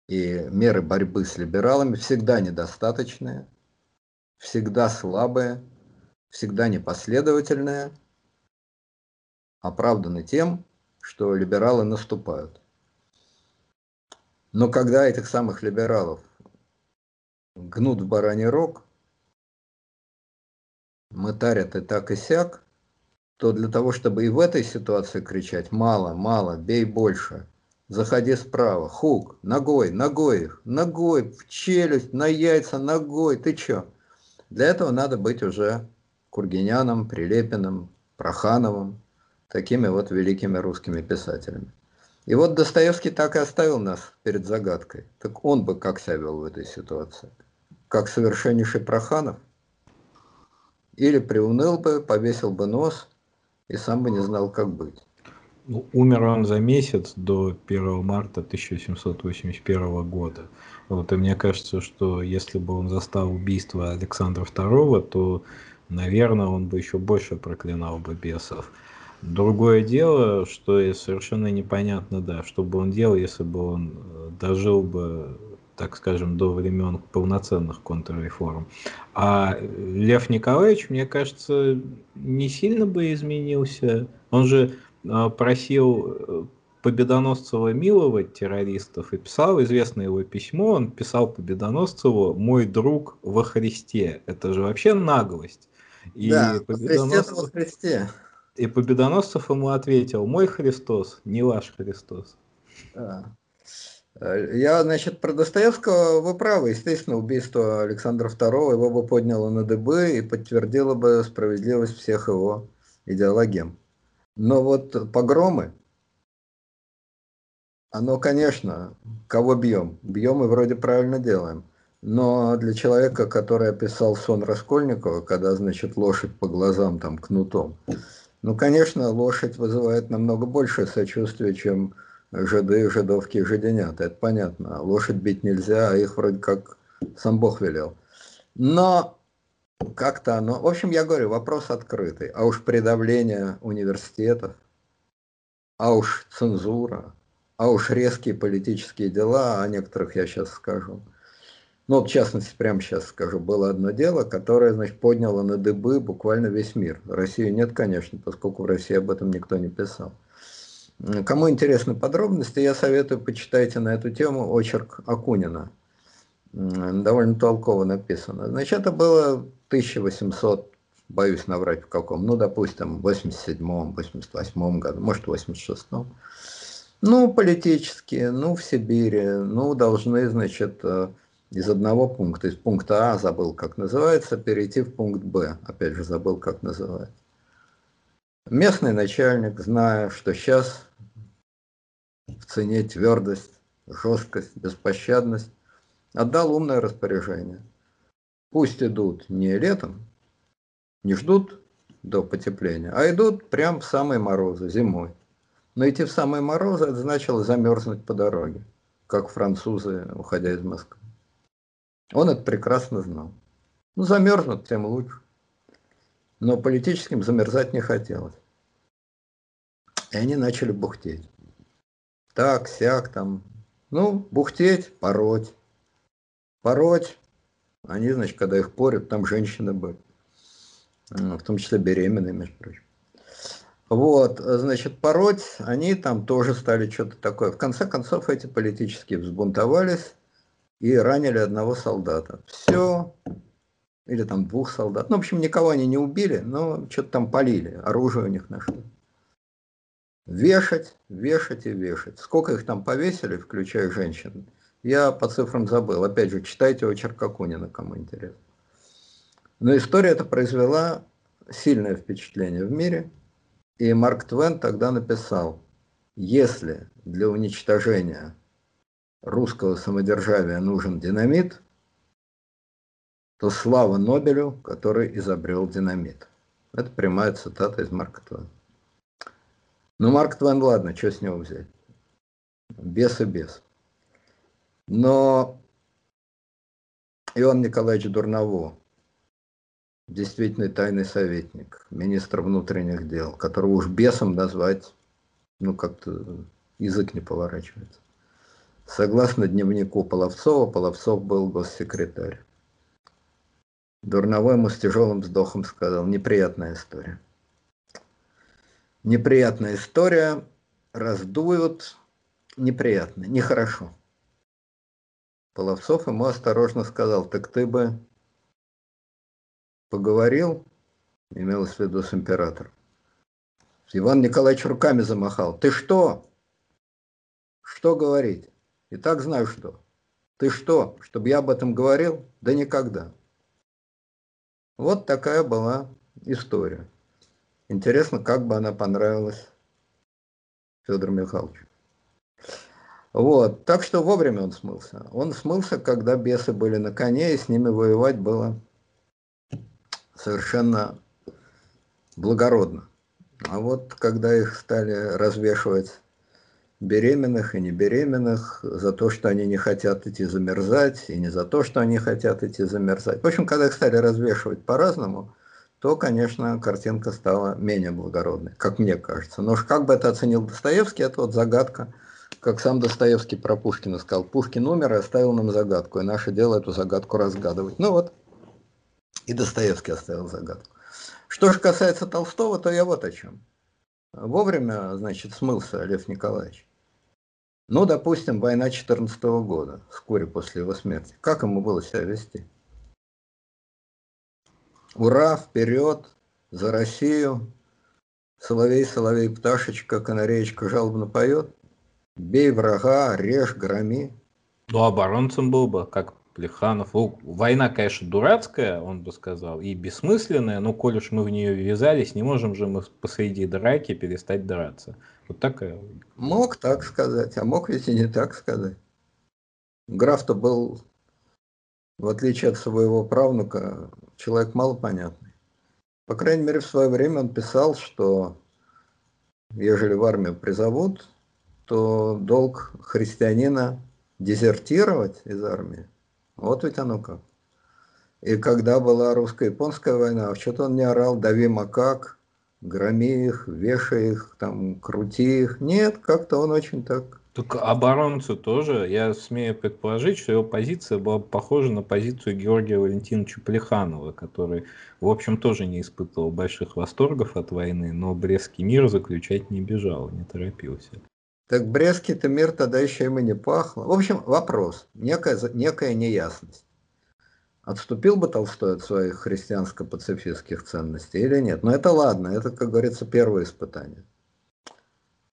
И меры борьбы с либералами всегда недостаточные, всегда слабые, всегда непоследовательные, оправданы тем, что либералы наступают. Но когда этих самых либералов гнут в бараний рог, мытарят и так и сяк, то для того, чтобы и в этой ситуации кричать «мало, мало, бей больше», заходи справа, хук, ногой, ногой их, ногой, в челюсть, на яйца, ногой, ты чё? Для этого надо быть уже Кургиняном, Прилепиным, Прохановым, такими вот великими русскими писателями. И вот Достоевский так и оставил нас перед загадкой. Так он бы как себя вел в этой ситуации? Как совершеннейший Проханов? Или приуныл бы, повесил бы нос и сам бы не знал, как быть.
Ну, умер он за месяц до 1 марта 1781 года. Вот, и мне кажется, что если бы он застал убийство Александра II, то, наверное, он бы еще больше проклинал бы бесов. Другое дело, что совершенно непонятно, да, что бы он делал, если бы он э, дожил бы, так скажем, до времен полноценных контрреформ. А Лев Николаевич, мне кажется, не сильно бы изменился. Он же э, просил э, Победоносцева миловать террористов и писал известное его письмо, он писал Победоносцеву «Мой друг во Христе». Это же вообще наглость.
И да, Победоносцев... во Христе.
И Победоносцев ему ответил, мой Христос, не ваш Христос.
Да. Я, значит, про Достоевского вы правы. Естественно, убийство Александра II его бы подняло на дыбы и подтвердило бы справедливость всех его идеологем. Но вот погромы, оно, конечно, кого бьем? Бьем и вроде правильно делаем. Но для человека, который описал сон Раскольникова, когда, значит, лошадь по глазам там кнутом, ну, конечно, лошадь вызывает намного большее сочувствие, чем жиды, жидовки жиденята. Это понятно. Лошадь бить нельзя, а их вроде как сам Бог велел. Но как-то оно... В общем, я говорю, вопрос открытый. А уж предавление университетов, а уж цензура, а уж резкие политические дела, о некоторых я сейчас скажу – ну, в частности, прямо сейчас скажу, было одно дело, которое, значит, подняло на дыбы буквально весь мир. России нет, конечно, поскольку в России об этом никто не писал. Кому интересны подробности, я советую, почитайте на эту тему очерк Акунина. Довольно толково написано. Значит, это было 1800, боюсь наврать в каком, ну, допустим, в 87-м, 88-м году, может, в 86-м. Ну, политические, ну, в Сибири, ну, должны, значит, э, из одного пункта, из пункта А забыл, как называется, перейти в пункт Б, опять же забыл, как называется. Местный начальник, зная, что сейчас в цене твердость, жесткость, беспощадность, отдал умное распоряжение. Пусть идут не летом, не ждут до потепления, а идут прям в самые морозы, зимой. Но идти в самые морозы, это значило замерзнуть по дороге, как французы, уходя из Москвы. Он это прекрасно знал. Ну, замерзнут, тем лучше. Но политическим замерзать не хотелось. И они начали бухтеть. Так, сяк там. Ну, бухтеть, пороть. Пороть. Они, значит, когда их порят, там женщины были. В том числе беременные, между прочим. Вот, значит, пороть, они там тоже стали что-то такое. В конце концов, эти политические взбунтовались и ранили одного солдата. Все, или там двух солдат. Ну, в общем, никого они не убили, но что-то там полили, оружие у них нашли. Вешать, вешать и вешать. Сколько их там повесили, включая женщин, я по цифрам забыл. Опять же, читайте очерк Акунина, кому интересно. Но история эта произвела сильное впечатление в мире. И Марк Твен тогда написал, если для уничтожения русского самодержавия нужен динамит, то слава Нобелю, который изобрел динамит. Это прямая цитата из Марка Твена. Ну, Марк Твен, ладно, что с него взять? Без и без. Но Иоанн Николаевич Дурново, действительно тайный советник, министр внутренних дел, которого уж бесом назвать, ну, как-то язык не поворачивается. Согласно дневнику Половцова, Половцов был госсекретарь. Дурновой ему с тяжелым вздохом сказал, неприятная история. Неприятная история, раздуют, неприятно, нехорошо. Половцов ему осторожно сказал, так ты бы поговорил, имелось в виду с императором. Иван Николаевич руками замахал. Ты что? Что говорить? И так знаю что. Ты что, чтобы я об этом говорил? Да никогда. Вот такая была история. Интересно, как бы она понравилась Федору Михайловичу. Вот, так что вовремя он смылся. Он смылся, когда бесы были на коне, и с ними воевать было совершенно благородно. А вот когда их стали развешивать беременных и не беременных, за то, что они не хотят идти замерзать, и не за то, что они хотят идти замерзать. В общем, когда их стали развешивать по-разному, то, конечно, картинка стала менее благородной, как мне кажется. Но как бы это оценил Достоевский, это вот загадка. Как сам Достоевский про Пушкина сказал, Пушкин умер и оставил нам загадку, и наше дело эту загадку разгадывать. Ну вот, и Достоевский оставил загадку. Что же касается Толстого, то я вот о чем. Вовремя, значит, смылся Лев Николаевич. Ну, допустим, война 14 года, вскоре после его смерти. Как ему было себя вести? Ура, вперед, за Россию. Соловей, соловей, пташечка, канареечка жалобно поет. Бей врага, режь, громи.
Ну, оборонцем был бы, как Плеханов. Война, конечно, дурацкая, он бы сказал, и бессмысленная, но коль уж мы в нее ввязались, не можем же мы посреди драки перестать драться. Вот такая.
Мог так сказать, а мог ведь и не так сказать. Граф-то был, в отличие от своего правнука, человек малопонятный. По крайней мере, в свое время он писал, что ежели в армию призовут, то долг христианина дезертировать из армии вот ведь оно как. И когда была русско-японская война, что-то он не орал, дави макак, громи их, вешай их, там, крути их. Нет, как-то он очень так...
Только оборонцу тоже, я смею предположить, что его позиция была похожа на позицию Георгия Валентиновича Плеханова, который, в общем, тоже не испытывал больших восторгов от войны, но Брестский мир заключать не бежал, не торопился.
Так Брестский-то мир тогда еще и не пахло. В общем, вопрос, некая, некая неясность. Отступил бы Толстой от своих христианско-пацифистских ценностей или нет? Но это ладно, это, как говорится, первое испытание.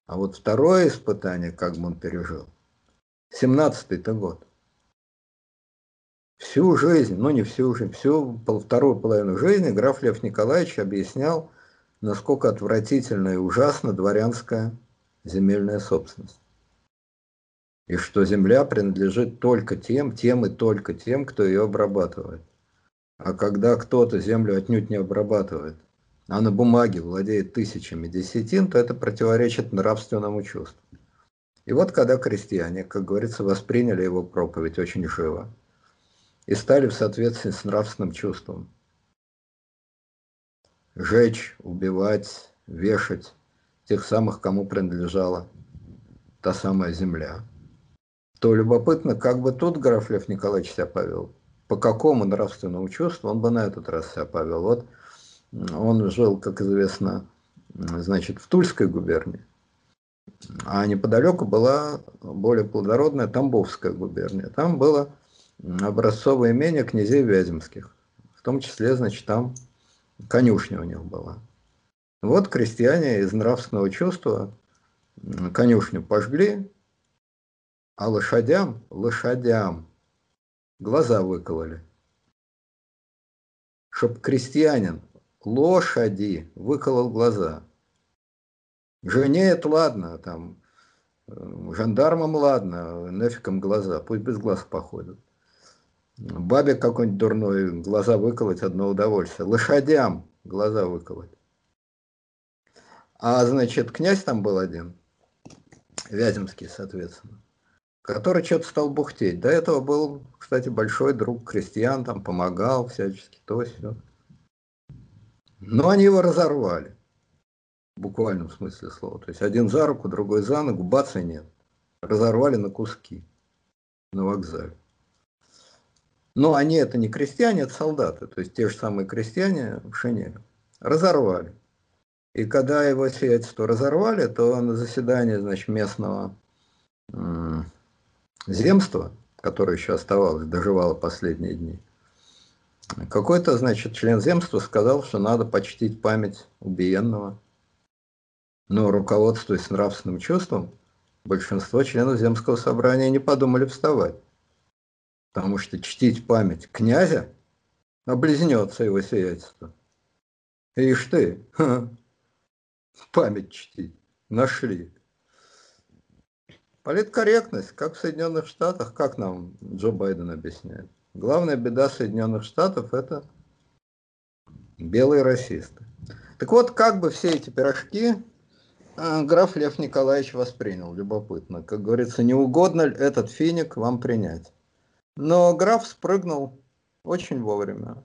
А вот второе испытание, как бы он пережил, 17-й-то год. Всю жизнь, ну не всю жизнь, всю вторую половину жизни граф Лев Николаевич объяснял, насколько отвратительно и ужасно дворянская земельная собственность. И что земля принадлежит только тем, тем и только тем, кто ее обрабатывает. А когда кто-то землю отнюдь не обрабатывает, а на бумаге владеет тысячами десятин, то это противоречит нравственному чувству. И вот когда крестьяне, как говорится, восприняли его проповедь очень живо и стали в соответствии с нравственным чувством жечь, убивать, вешать, тех самых, кому принадлежала та самая земля, то любопытно, как бы тут граф Лев Николаевич себя повел, по какому нравственному чувству он бы на этот раз себя повел. Вот он жил, как известно, значит, в Тульской губернии, а неподалеку была более плодородная Тамбовская губерния. Там было образцовое имение князей Вяземских. В том числе, значит, там конюшня у них была. Вот крестьяне из нравственного чувства конюшню пожгли, а лошадям, лошадям глаза выкололи. Чтоб крестьянин лошади выколол глаза. Жене это ладно, там, жандармам ладно, нафигом глаза, пусть без глаз походят. Бабе какой-нибудь дурной глаза выколоть одно удовольствие. Лошадям глаза выколоть. А, значит, князь там был один, Вяземский, соответственно, который что-то стал бухтеть. До этого был, кстати, большой друг крестьян, там помогал всячески, то все. Но они его разорвали. В буквальном смысле слова. То есть один за руку, другой за ногу, бац и нет. Разорвали на куски на вокзале. Но они это не крестьяне, это солдаты. То есть те же самые крестьяне в шинели. Разорвали. И когда его сиятельство разорвали, то на заседании значит, местного земства, которое еще оставалось, доживало последние дни, какой-то, значит, член земства сказал, что надо почтить память убиенного. Но руководствуясь нравственным чувством, большинство членов земского собрания не подумали вставать. Потому что чтить память князя облизнется его сиятельство. Ишь ты, память чтить. Нашли. Политкорректность, как в Соединенных Штатах, как нам Джо Байден объясняет. Главная беда Соединенных Штатов – это белые расисты. Так вот, как бы все эти пирожки а, граф Лев Николаевич воспринял, любопытно. Как говорится, не угодно ли этот финик вам принять. Но граф спрыгнул очень вовремя.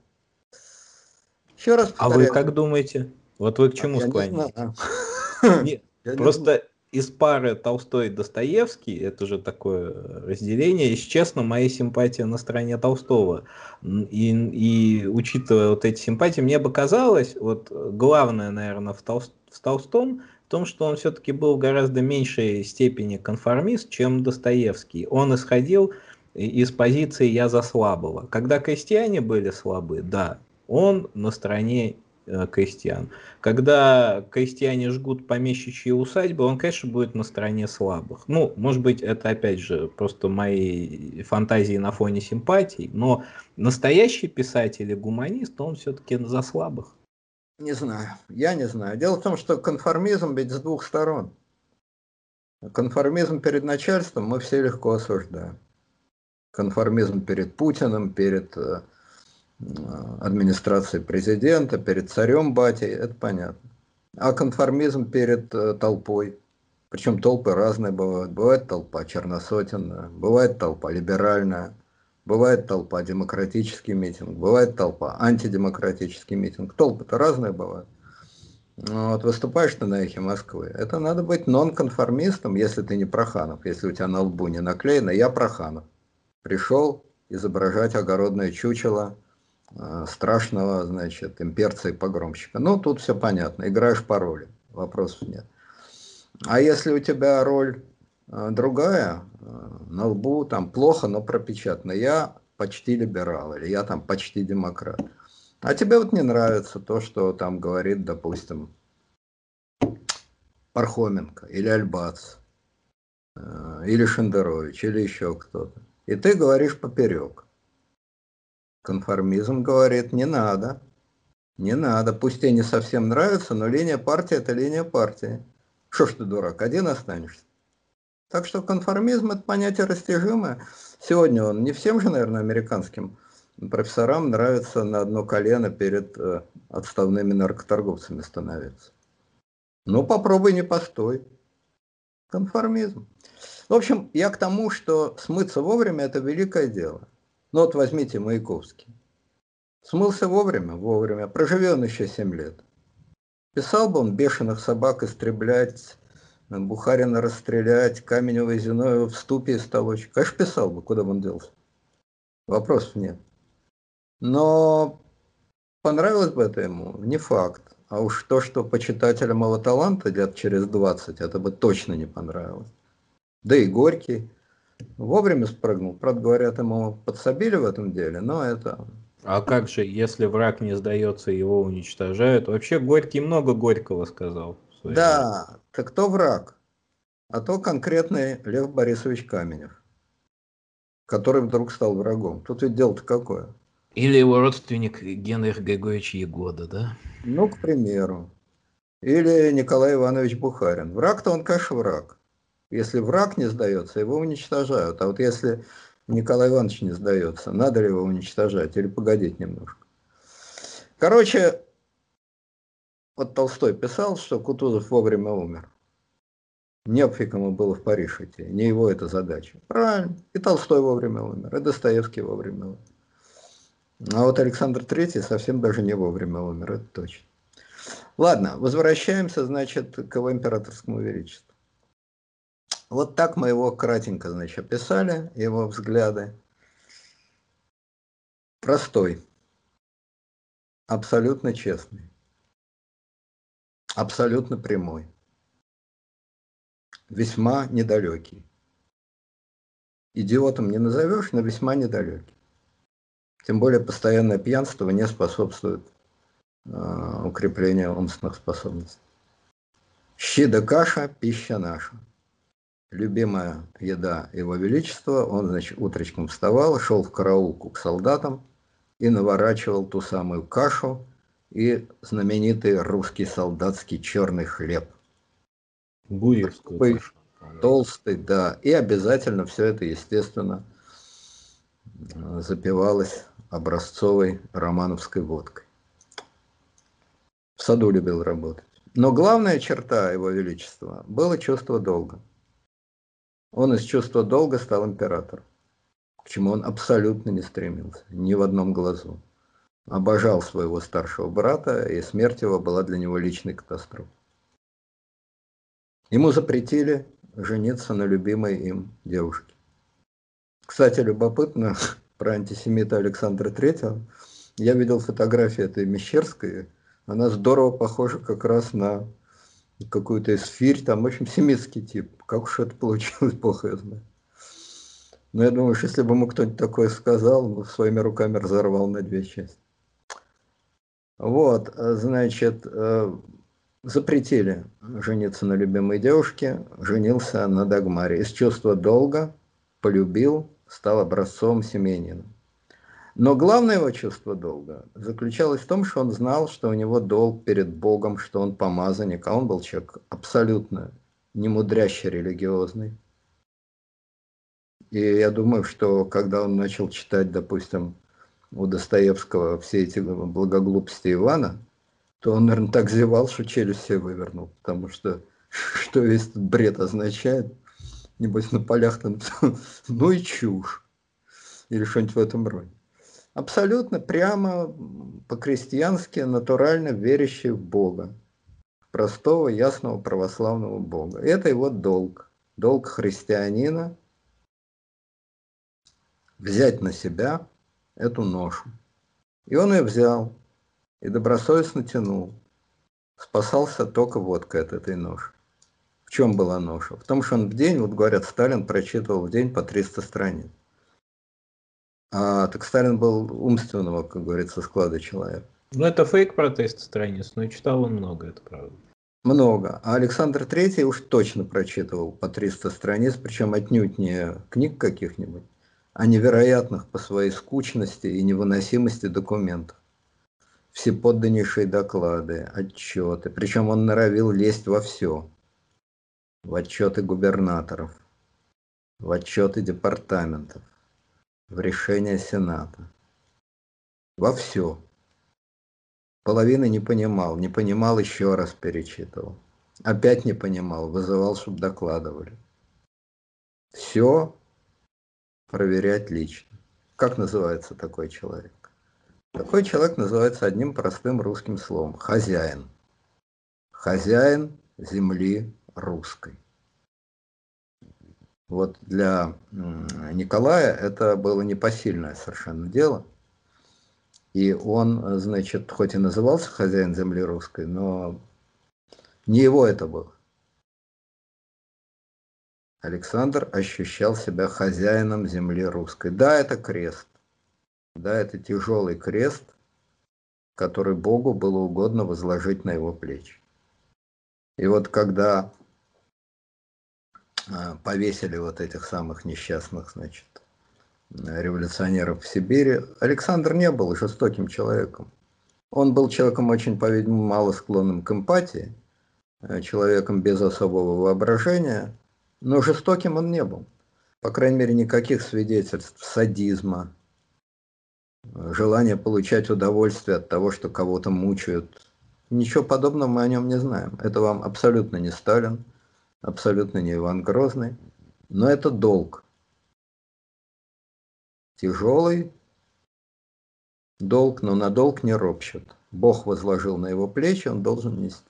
Еще раз повторяю. А вы как думаете? Вот вы к чему а склоняетесь? <laughs> Просто из пары Толстой и Достоевский, это же такое разделение, если честно, моя симпатия на стороне Толстого. И, и учитывая вот эти симпатии, мне бы казалось, вот главное, наверное, в, Толст, в Толстом, в том, что он все-таки был в гораздо меньшей степени конформист, чем Достоевский. Он исходил из позиции «я за слабого». Когда крестьяне были слабы, да, он на стороне крестьян. Когда крестьяне жгут помещичьи усадьбы, он, конечно, будет на стороне слабых. Ну, может быть, это, опять же, просто мои фантазии на фоне симпатий, но настоящий писатель и гуманист, он все-таки за слабых.
Не знаю, я не знаю. Дело в том, что конформизм ведь с двух сторон. Конформизм перед начальством мы все легко осуждаем. Конформизм перед Путиным, перед э, администрации президента, перед царем батей, это понятно. А конформизм перед э, толпой. Причем толпы разные бывают. Бывает толпа черносотенная, бывает толпа либеральная, бывает толпа демократический митинг, бывает толпа антидемократический митинг. Толпы-то разные бывают. Ну вот выступаешь ты на эхе Москвы, это надо быть нонконформистом, если ты не Проханов, если у тебя на лбу не наклеено «Я Проханов». Пришел изображать огородное чучело, Э, страшного, значит, имперца и погромщика. Ну, тут все понятно, играешь по роли, вопросов нет. А если у тебя роль э, другая, э, на лбу там плохо, но пропечатано, я почти либерал, или я там почти демократ. А тебе вот не нравится то, что там говорит, допустим, Пархоменко, или Альбац, или Шендерович, или еще кто-то. И ты говоришь поперек. Конформизм говорит, не надо. Не надо. Пусть тебе не совсем нравится, но линия партии – это линия партии. Что ж ты, дурак, один останешься? Так что конформизм – это понятие растяжимое. Сегодня он не всем же, наверное, американским профессорам нравится на одно колено перед э, отставными наркоторговцами становиться. Ну, попробуй не постой. Конформизм. В общем, я к тому, что смыться вовремя – это великое дело. Ну вот возьмите Маяковский. Смылся вовремя, вовремя, проживет он еще 7 лет. Писал бы он бешеных собак истреблять, Бухарина расстрелять, Каменева и Зиноева в ступе и столочек. Конечно, писал бы, куда бы он делся. Вопросов нет. Но понравилось бы это ему? Не факт. А уж то, что почитателям его таланта лет через 20, это бы точно не понравилось. Да и Горький – Вовремя спрыгнул. Правда, говорят, ему подсобили в этом деле, но это...
А как же, если враг не сдается, его уничтожают? Вообще Горький много Горького сказал.
Да, так кто враг? А то конкретный Лев Борисович Каменев, который вдруг стал врагом. Тут ведь дело-то какое?
Или его родственник Генрих Григорьевич Егода, да?
Ну, к примеру. Или Николай Иванович Бухарин. Враг-то он, конечно, враг. Если враг не сдается, его уничтожают. А вот если Николай Иванович не сдается. Надо ли его уничтожать или погодить немножко? Короче, вот Толстой писал, что Кутузов вовремя умер. Непфиг ему было в Париж идти, не его это задача. Правильно. И Толстой вовремя умер, и Достоевский вовремя умер. А вот Александр III совсем даже не вовремя умер, это точно. Ладно, возвращаемся, значит, к его императорскому величеству. Вот так мы его кратенько, значит, описали, его взгляды. Простой, абсолютно честный, абсолютно прямой, весьма недалекий. Идиотом не назовешь, но весьма недалекий. Тем более постоянное пьянство не способствует э, укреплению умственных способностей. Щи да каша – пища наша. Любимая еда Его Величества. Он, значит, утречком вставал, шел в караулку к солдатам и наворачивал ту самую кашу и знаменитый русский солдатский черный хлеб. Гурьевскую кашу. Толстый, да. И обязательно все это, естественно, запивалось образцовой романовской водкой. В саду любил работать. Но главная черта его величества было чувство долга. Он из чувства долга стал императором, к чему он абсолютно не стремился, ни в одном глазу. Обожал своего старшего брата, и смерть его была для него личной катастрофой. Ему запретили жениться на любимой им девушке. Кстати, любопытно, <laughs> про антисемита Александра Третьего. Я видел фотографии этой Мещерской. Она здорово похожа как раз на какую-то эсфирь, там, в общем, <laughs> семитский тип. Как уж это получилось, плохо я знаю. Но я думаю, что если бы ему кто-нибудь такое сказал, он своими руками разорвал на две части. Вот, значит, э, запретили жениться на любимой девушке, женился на Дагмаре. Из чувства долга полюбил, стал образцом семьянина. Но главное его чувство долга заключалось в том, что он знал, что у него долг перед Богом, что он помазанник, а он был человек абсолютно немудрящий религиозный. И я думаю, что когда он начал читать, допустим, у Достоевского все эти благоглупости Ивана, то он, наверное, так зевал, что челюсть себе вывернул, потому что <laughs> что весь этот бред означает – небось на полях там, <laughs> ну и чушь, или что-нибудь в этом роде. Абсолютно прямо, по-крестьянски, натурально верящий в Бога, простого, ясного православного Бога. Это его долг, долг христианина взять на себя эту ношу. И он ее взял и добросовестно тянул. Спасался только водкой от этой ноши чем была ноша? В том, что он в день, вот говорят, Сталин прочитывал в день по 300 страниц. А, так Сталин был умственного, как говорится, склада человека.
Ну, это фейк про 300 страниц, но читал он много, это правда.
Много. А Александр Третий уж точно прочитывал по 300 страниц, причем отнюдь не книг каких-нибудь, а невероятных по своей скучности и невыносимости документов. Всеподданнейшие доклады, отчеты. Причем он норовил лезть во все в отчеты губернаторов, в отчеты департаментов, в решения Сената. Во все. Половины не понимал, не понимал, еще раз перечитывал. Опять не понимал, вызывал, чтобы докладывали. Все проверять лично. Как называется такой человек? Такой человек называется одним простым русским словом – хозяин. Хозяин земли русской. Вот для Николая это было непосильное совершенно дело. И он, значит, хоть и назывался хозяин земли русской, но не его это было. Александр ощущал себя хозяином земли русской. Да, это крест. Да, это тяжелый крест, который Богу было угодно возложить на его плечи. И вот когда повесили вот этих самых несчастных, значит, революционеров в Сибири. Александр не был жестоким человеком. Он был человеком очень, по-видимому, мало склонным к эмпатии, э, человеком без особого воображения, но жестоким он не был. по крайней мере, никаких свидетельств садизма, желания получать удовольствие от того, что кого-то мучают. Ничего подобного мы о нем не знаем. Это вам абсолютно не Сталин, абсолютно не Иван Грозный, но это долг. Тяжелый долг, но на долг не ропщут. Бог возложил на его плечи, он должен нести.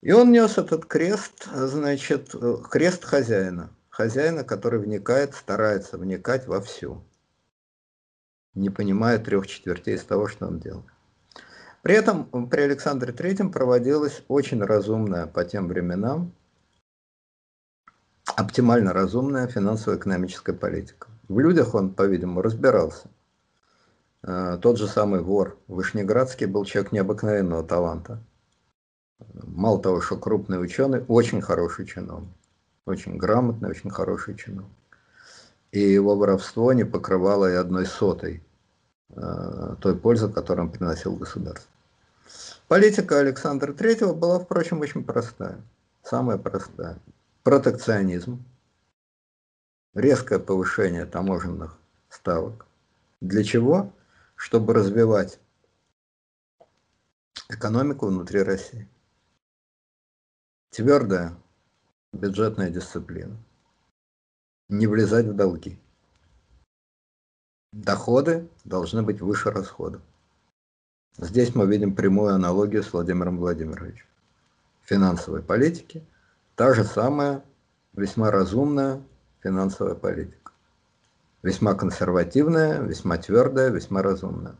И он нес этот крест, значит, крест хозяина. Хозяина, который вникает, старается вникать во все, не понимая трех четвертей из того, что он делает. При этом при Александре Третьем проводилась очень разумная по тем временам, оптимально разумная финансово-экономическая политика. В людях он, по-видимому, разбирался. Э, тот же самый вор Вышнеградский был человек необыкновенного таланта. Мало того, что крупный ученый, очень хороший чиновник. Очень грамотный, очень хороший чиновник. И его воровство не покрывало и одной сотой той пользы, которую он приносил государству. Политика Александра III была, впрочем, очень простая. Самая простая. Протекционизм, резкое повышение таможенных ставок. Для чего? Чтобы развивать экономику внутри России. Твердая бюджетная дисциплина. Не влезать в долги. Доходы должны быть выше расходов. Здесь мы видим прямую аналогию с Владимиром Владимировичем. Финансовой политики та же самая весьма разумная финансовая политика. Весьма консервативная, весьма твердая, весьма разумная.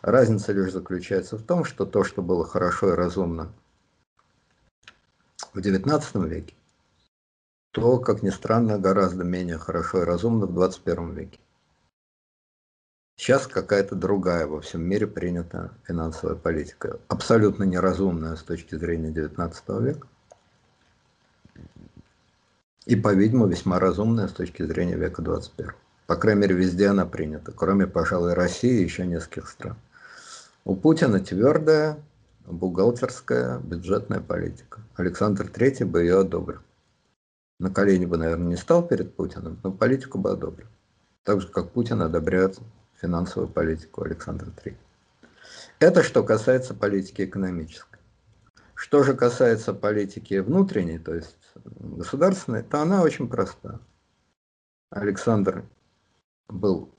Разница лишь заключается в том, что то, что было хорошо и разумно в XIX веке, то, как ни странно, гораздо менее хорошо и разумно в 21 веке. Сейчас какая-то другая во всем мире принята финансовая политика, абсолютно неразумная с точки зрения XIX века и, по-видимому, весьма разумная с точки зрения века 21. По крайней мере, везде она принята, кроме, пожалуй, России и еще нескольких стран. У Путина твердая бухгалтерская бюджетная политика. Александр III бы ее одобрил. На колени бы, наверное, не стал перед Путиным, но политику бы одобрил. Так же, как Путин одобряет финансовую политику Александра III. Это что касается политики экономической. Что же касается политики внутренней, то есть государственной, то она очень проста. Александр был,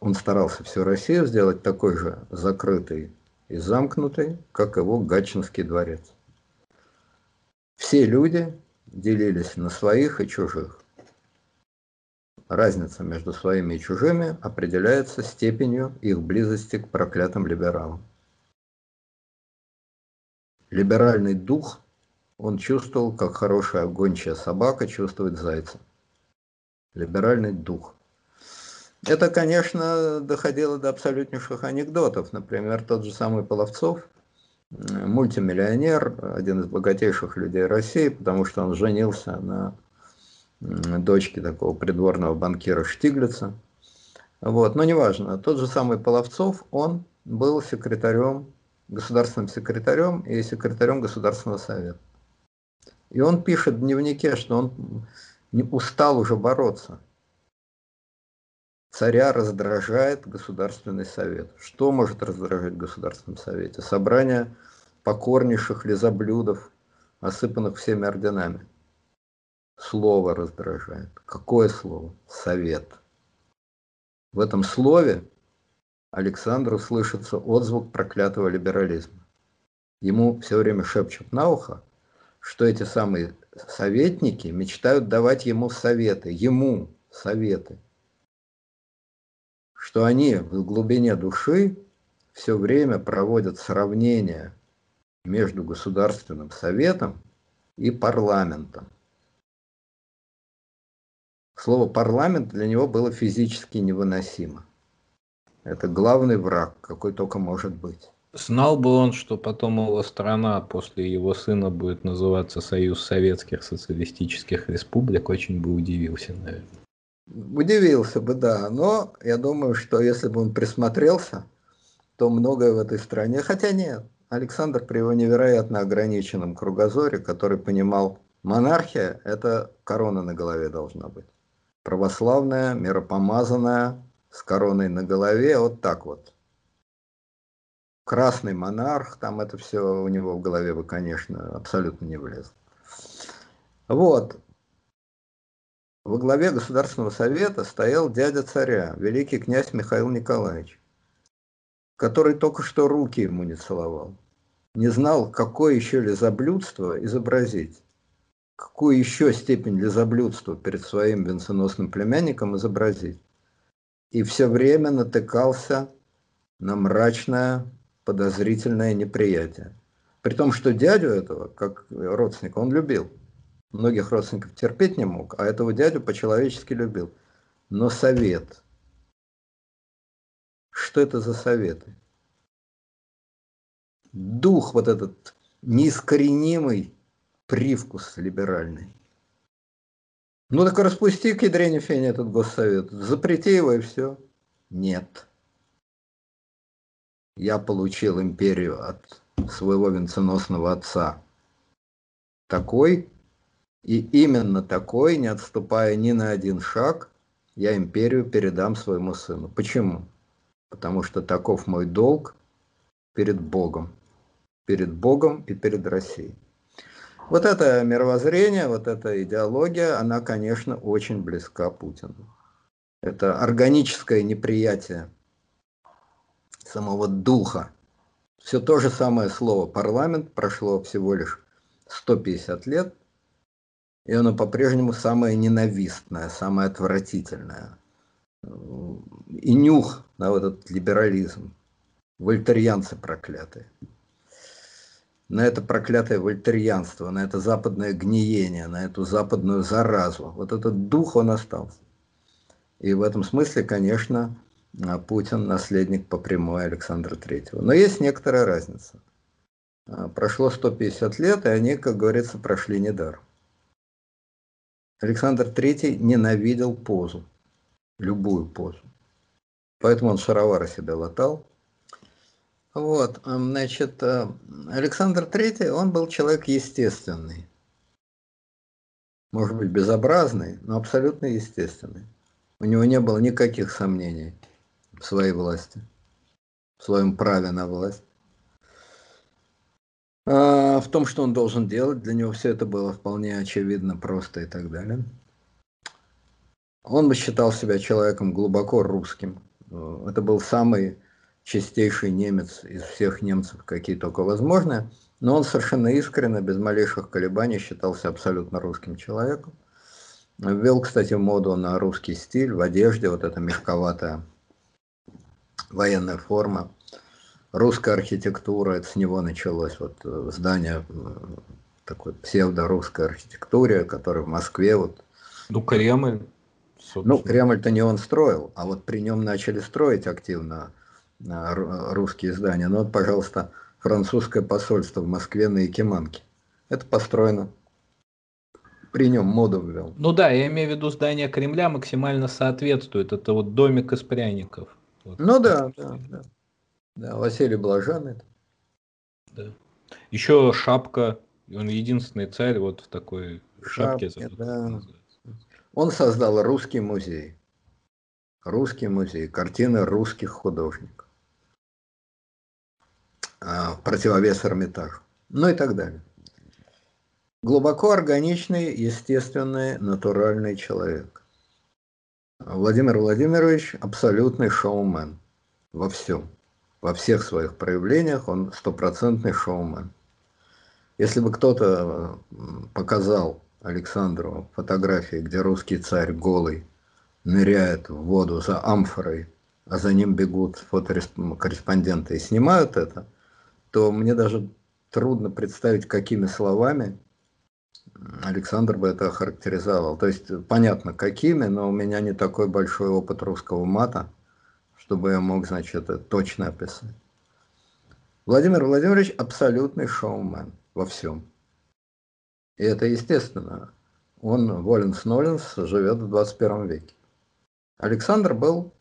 он старался всю Россию сделать такой же закрытый и замкнутый, как его Гатчинский дворец. Все люди делились на своих и чужих. Разница между своими и чужими определяется степенью их близости к проклятым либералам. Либеральный дух он чувствовал, как хорошая гончая собака чувствует зайца. Либеральный дух. Это, конечно, доходило до абсолютнейших анекдотов. Например, тот же самый Половцов, мультимиллионер, один из богатейших людей России, потому что он женился на дочке такого придворного банкира Штиглица. Вот, но неважно, тот же самый Половцов, он был секретарем, государственным секретарем и секретарем Государственного совета. И он пишет в дневнике, что он устал уже бороться. Царя раздражает Государственный совет. Что может раздражать в Государственном совете? Собрание покорнейших лизоблюдов, осыпанных всеми орденами. Слово раздражает. Какое слово? Совет. В этом слове Александру слышится отзвук проклятого либерализма. Ему все время шепчут на ухо, что эти самые советники мечтают давать ему советы, ему советы. Что они в глубине души все время проводят сравнения между Государственным Советом и парламентом. Слово парламент для него было физически невыносимо. Это главный враг, какой только может быть.
Знал бы он, что потом его страна после его сына будет называться Союз Советских Социалистических Республик, очень бы удивился, наверное.
Удивился бы, да. Но я думаю, что если бы он присмотрелся, то многое в этой стране... Хотя нет, Александр при его невероятно ограниченном кругозоре, который понимал Монархия – это корона на голове должна быть. Православная, миропомазанная, с короной на голове, вот так вот. Красный монарх, там это все у него в голове бы, конечно, абсолютно не влезло. Вот. Во главе Государственного совета стоял дядя царя, великий князь Михаил Николаевич, который только что руки ему не целовал. Не знал, какое еще лизоблюдство изобразить, какую еще степень лизоблюдства перед своим венценосным племянником изобразить. И все время натыкался на мрачное, подозрительное неприятие. При том, что дядю этого, как родственника, он любил – многих родственников терпеть не мог, а этого дядю по-человечески любил. Но совет. Что это за советы? Дух вот этот неискоренимый привкус либеральный. Ну так распусти к ядрене фене этот госсовет, запрети его и все. Нет. Я получил империю от своего венценосного отца. Такой, и именно такой, не отступая ни на один шаг, я империю передам своему сыну. Почему? Потому что таков мой долг перед Богом. Перед Богом и перед Россией. Вот это мировоззрение, вот эта идеология, она, конечно, очень близка Путину. Это органическое неприятие самого духа. Все то же самое слово парламент прошло всего лишь 150 лет, и оно по-прежнему самое ненавистное, самое отвратительное. И нюх на вот этот либерализм. Вольтерьянцы проклятые. На это проклятое вольтерьянство, на это западное гниение, на эту западную заразу. Вот этот дух, он остался. И в этом смысле, конечно, Путин наследник по прямой Александра Третьего. Но есть некоторая разница. Прошло 150 лет, и они, как говорится, прошли недаром. Александр III ненавидел позу, любую позу. Поэтому он шаровары себе латал. Вот, значит, э, Александр III, он был человек естественный. Может быть, безобразный, но абсолютно естественный. У него не было никаких сомнений в своей власти, в своем праве на власть. А, в том, что он должен делать. Для него все это было вполне очевидно, просто и так далее. Он бы считал себя человеком глубоко русским. Это был самый чистейший немец из всех немцев, какие только возможны. Но он совершенно искренне, без малейших колебаний, считался абсолютно русским человеком. Ввел, кстати, моду на русский стиль в одежде, вот эта мешковатая военная форма русская архитектура, это с него началось, вот э, здание э, такой псевдо-русской архитектуре, которая в Москве вот.
Ну, Кремль.
Собственно. Ну, Кремль-то не он строил, а вот при нем начали строить активно русские здания. Ну вот, пожалуйста, французское посольство в Москве на Якиманке. Это построено при нем моду ввел.
Ну да, я имею в виду здание Кремля максимально соответствует. Это вот домик из пряников. Вот.
Ну да, да, да. Да, Василий Блаженный.
Да. Еще шапка. Он единственный царь вот в такой шапке. шапке
да. Он создал русский музей. Русский музей. Картины русских художников. А, противовес Эрмитажу. Ну и так далее. Глубоко органичный, естественный, натуральный человек. Владимир Владимирович абсолютный шоумен во всем во всех своих проявлениях он стопроцентный шоумен. Если бы кто-то показал Александру фотографии, где русский царь голый ныряет в воду за амфорой, а за ним бегут фотокорреспонденты и снимают это, то мне даже трудно представить, какими словами Александр бы это охарактеризовал. То есть понятно, какими, но у меня не такой большой опыт русского мата – чтобы я мог, значит, это точно описать. Владимир Владимирович абсолютный шоумен во всем. И это естественно. Он, Воленс Ноленс, живет в 21 веке. Александр был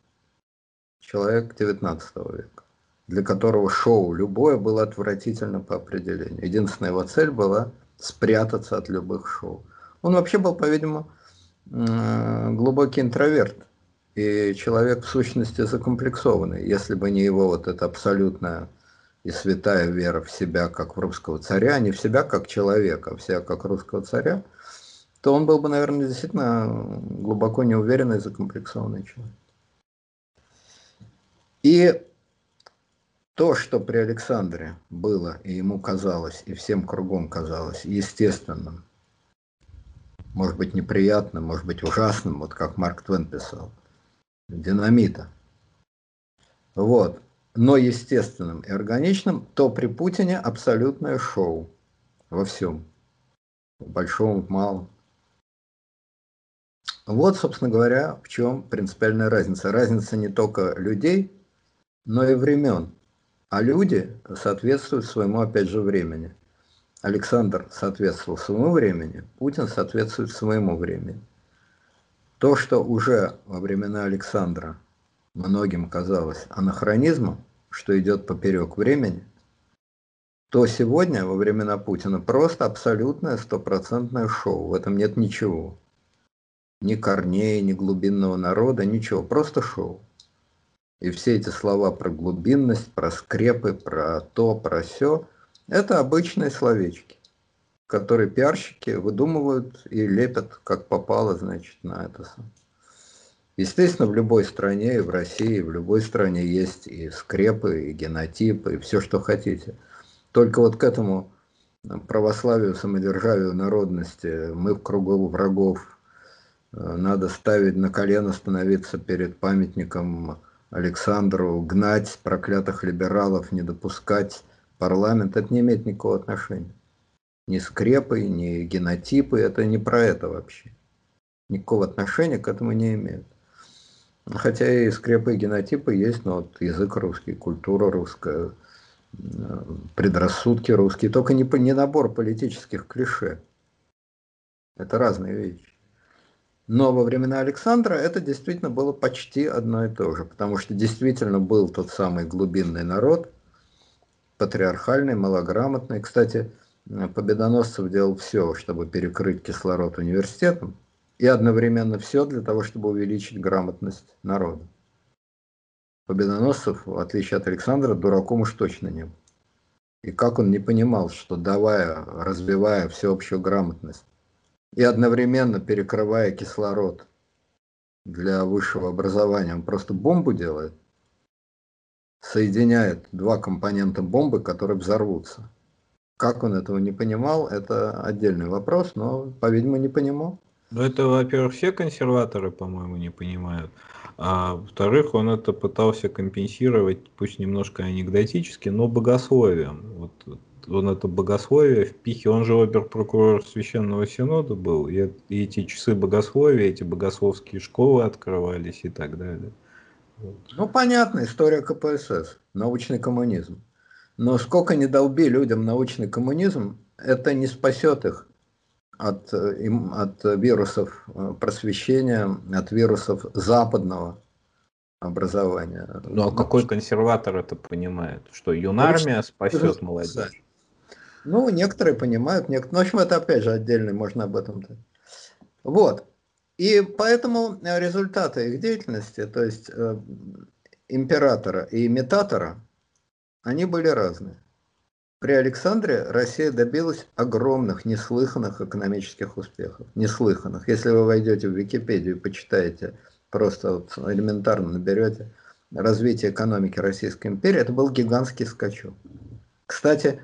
человек 19 века, для которого шоу любое было отвратительно по определению. Единственная его цель была спрятаться от любых шоу. Он вообще был, по-видимому, глубокий интроверт и человек в сущности закомплексованный. Если бы не его вот эта абсолютная и святая вера в себя как в русского царя, не в себя как человека, а в себя как русского царя, то он был бы, наверное, действительно глубоко неуверенный, закомплексованный человек. И то, что при Александре было, и ему казалось, и всем кругом казалось естественным, может быть неприятным, может быть ужасным, вот как Марк Твен писал, динамита. Вот. Но естественным и органичным, то при Путине абсолютное шоу во всем. В большом, в малом. Вот, собственно говоря, в чем принципиальная разница. Разница не только людей, но и времен. А люди соответствуют своему, опять же, времени. Александр соответствовал своему времени, Путин соответствует своему времени. То, что уже во времена Александра многим казалось анахронизмом, что идет поперек времени, то сегодня, во времена Путина, просто абсолютное стопроцентное шоу. В этом нет ничего. Ни корней, ни глубинного народа, ничего. Просто шоу. И все эти слова про глубинность, про скрепы, про то, про все, это обычные словечки, которые пиарщики выдумывают и лепят, как попало, значит, на это. Естественно, в любой стране, и в России, в любой стране есть и скрепы, и генотипы, и все, что хотите. Только вот к этому православию, самодержавию, народности мы в кругу врагов э, надо ставить на колено, становиться перед памятником Александру, гнать проклятых либералов, не допускать парламент, это не имеет никакого отношения. Ни скрепы, ни генотипы, это не про это вообще. Никакого отношения к этому не имеют. Хотя и скрепы и генотипы есть, но вот язык русский, культура русская, предрассудки русские, только не, не набор политических клише. Это разные вещи. Но во времена Александра это действительно было почти одно и то же, потому что действительно был тот самый глубинный народ, патриархальный, малограмотный. Кстати, Победоносцев делал все, чтобы перекрыть кислород университетом, и одновременно все для того, чтобы увеличить грамотность народа. Победоносцев, в отличие от Александра, дураком уж точно не был. И как он не понимал, что давая, развивая всеобщую грамотность, и одновременно перекрывая кислород для высшего образования. Он просто бомбу делает, соединяет два компонента бомбы, которые взорвутся. Как он этого не понимал, это отдельный вопрос, но, по-видимому, не понимал.
Ну, это, во-первых, все консерваторы, по-моему, не понимают. А во-вторых, он это пытался компенсировать, пусть немножко анекдотически, но богословием. Вот он это богословие впихивал, он же обер-прокурор Священного Синода был, и, и эти часы богословия, эти богословские школы открывались и так далее.
Вот. Ну, понятно, история КПСС, научный коммунизм. Но сколько не долби людям научный коммунизм, это не спасет их от, им, от вирусов э, просвещения, от вирусов западного образования.
Ну а какой консерватор это понимает? Что юнармия спасет молодежь?
Ну, некоторые понимают, некоторые. Ну, в общем, это опять же отдельный, можно об этом. -то. Вот. И поэтому э, результаты их деятельности, то есть э, императора и имитатора, они были разные. При Александре Россия добилась огромных, неслыханных экономических успехов. Неслыханных. Если вы войдете в Википедию и почитаете, просто вот элементарно наберете развитие экономики Российской империи, это был гигантский скачок. Кстати,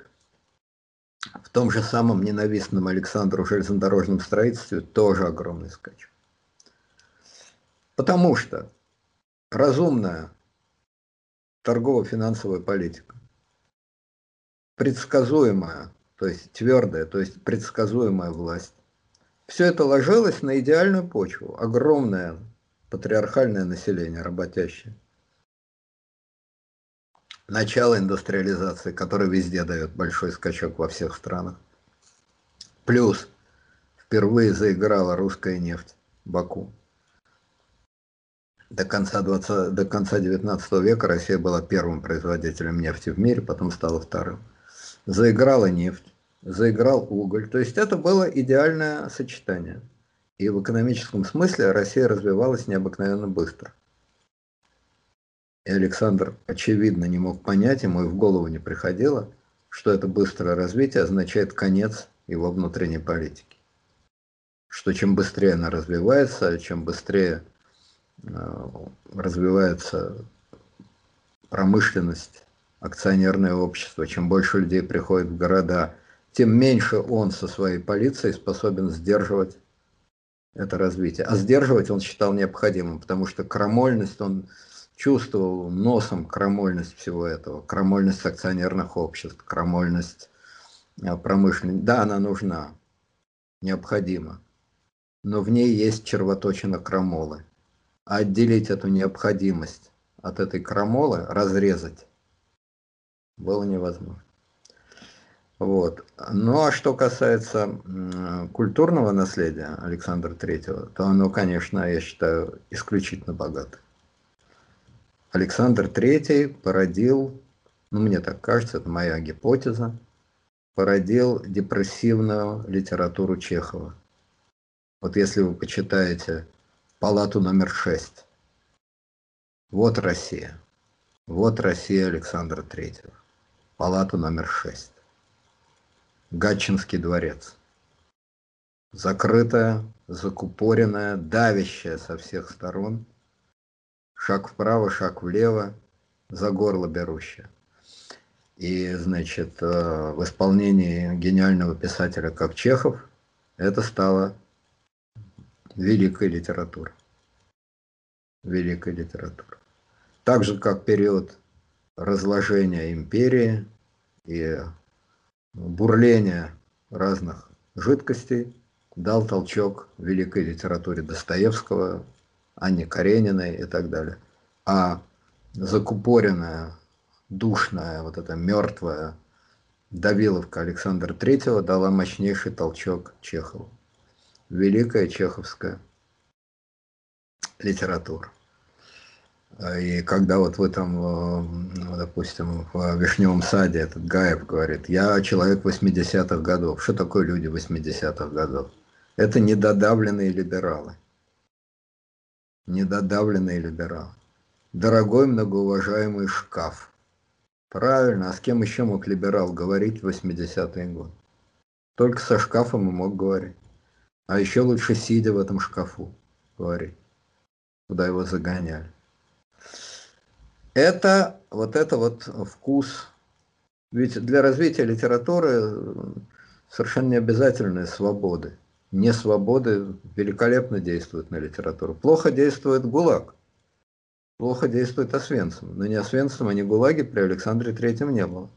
в том же самом ненавистном Александру железнодорожном строительстве тоже огромный скачок. Потому что разумная торгово-финансовая политика, предсказуемая, то есть твердая, то есть предсказуемая власть, все это ложилось на идеальную почву. Огромное патриархальное население работящее начало индустриализации, который везде дает большой скачок во всех странах. Плюс впервые заиграла русская нефть Баку. До конца, 20, до конца 19 века Россия была первым производителем нефти в мире, потом стала вторым. Заиграла нефть. заиграл уголь. То есть это было идеальное сочетание. И в экономическом смысле Россия развивалась необыкновенно быстро. И Александр, очевидно, не мог понять, ему и в голову не приходило, что это быстрое развитие означает конец его внутренней политики. Что чем быстрее она развивается, чем быстрее э, развивается промышленность, акционерное общество, чем больше людей приходит в города, тем меньше он со своей полицией способен сдерживать это развитие. А сдерживать он считал необходимым, потому что крамольность, он чувствовал носом крамольность всего этого, крамольность акционерных обществ, крамольность а, промышленности. Да, она нужна, необходима, но в ней есть червоточина крамолы. Отделить эту необходимость от этой крамолы, разрезать, было невозможно. Вот. Ну а что касается культурного наследия Александра Третьего, то оно, конечно, я считаю, исключительно богато. Александр Третий породил, ну мне так кажется, это моя гипотеза, породил депрессивную литературу Чехова. Вот если вы почитаете «Палату номер шесть», вот Россия, вот Россия Александра Третьего, палату номер шесть. Гатчинский дворец. Закрытая, закупоренная, давящая со всех сторон. Шаг вправо, шаг влево, за горло берущая. И, значит, э, в исполнении гениального писателя, как Чехов, это стало великой литературой. Великой литературой. Так же, как период разложения империи и бурление разных жидкостей дал толчок великой литературе Достоевского, Анне Карениной и так далее. А закупоренная, душная, вот эта мертвая Давиловка Александра Третьего дала мощнейший толчок Чехову. Великая чеховская литература. И когда вот в этом, э, допустим, в Вишневом саде этот Гаев говорит, я человек 80-х годов. Что такое люди 80-х годов? Это недодавленные либералы. Недодавленные либералы. Дорогой многоуважаемый шкаф. Правильно, а с кем еще мог либерал говорить в 80-е годы? Только со шкафом и мог говорить. А еще лучше сидя в этом шкафу говорить, куда его загоняли это вот это вот вкус. Ведь для развития литературы совершенно не обязательны свободы. Не свободы великолепно действуют на литературу. Плохо действует ГУЛАГ. Плохо действует Освенцим. Но ни Освенцим, ни ГУЛАГи при Александре Третьем не было.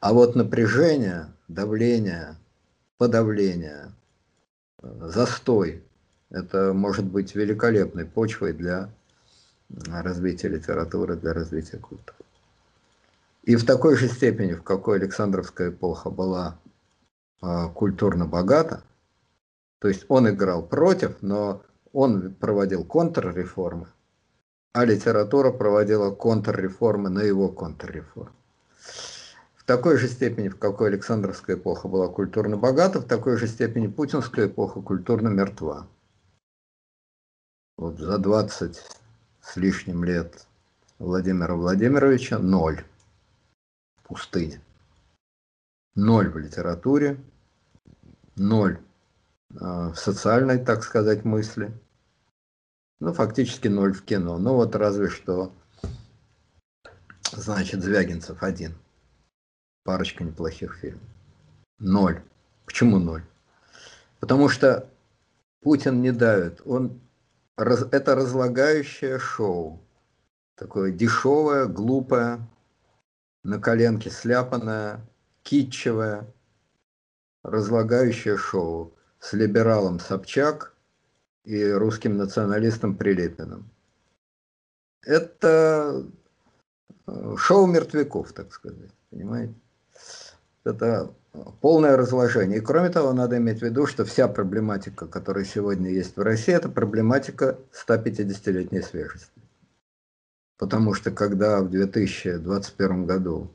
А вот напряжение, давление, подавление, застой, это может быть великолепной почвой для развития литературы, для развития культуры. И в такой же степени, в какой Александровская эпоха была э, культурно богата, то есть он играл против, но он проводил контрреформы, а литература проводила контрреформы на его контрреформы. В такой же степени, в какой Александровская эпоха была культурно богата, в такой же степени путинская эпоха культурно мертва. Вот за 20 с лишним лет Владимира Владимировича ноль. Пустыня. Ноль в литературе, ноль в социальной, так сказать, мысли. Ну, фактически ноль в кино. Ну, вот разве что, значит, Звягинцев один. Парочка неплохих фильмов. Ноль. Почему ноль? Потому что Путин не давит. Он раз, это разлагающее шоу. Такое дешевое, глупое, на коленке сляпанное, китчевое, разлагающее шоу с либералом Собчак и русским националистом Прилепиным. Это э, шоу мертвяков, так сказать, понимаете? Это полное разложение. И кроме того, надо иметь в виду, что вся проблематика, которая сегодня есть в России, это проблематика 150-летней свежести. Потому что когда в 2021 году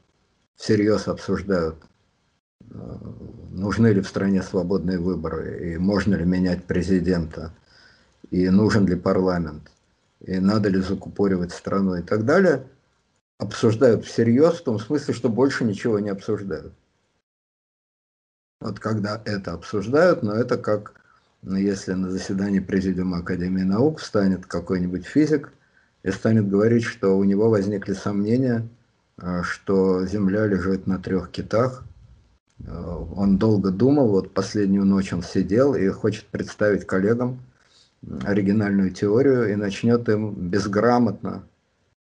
всерьез обсуждают нужны ли в стране свободные выборы, и можно ли менять президента, и нужен ли парламент, и надо ли закупоривать страну? И так далее, обсуждают всерьез, в том смысле, что больше ничего не обсуждают. Вот когда это обсуждают, но это как, ну, если на заседании Президиума Академии наук встанет какой-нибудь физик и станет говорить, что у него возникли сомнения, а, что Земля лежит на трех китах, он долго думал, вот последнюю ночь он сидел и хочет представить коллегам оригинальную теорию и начнет им безграмотно,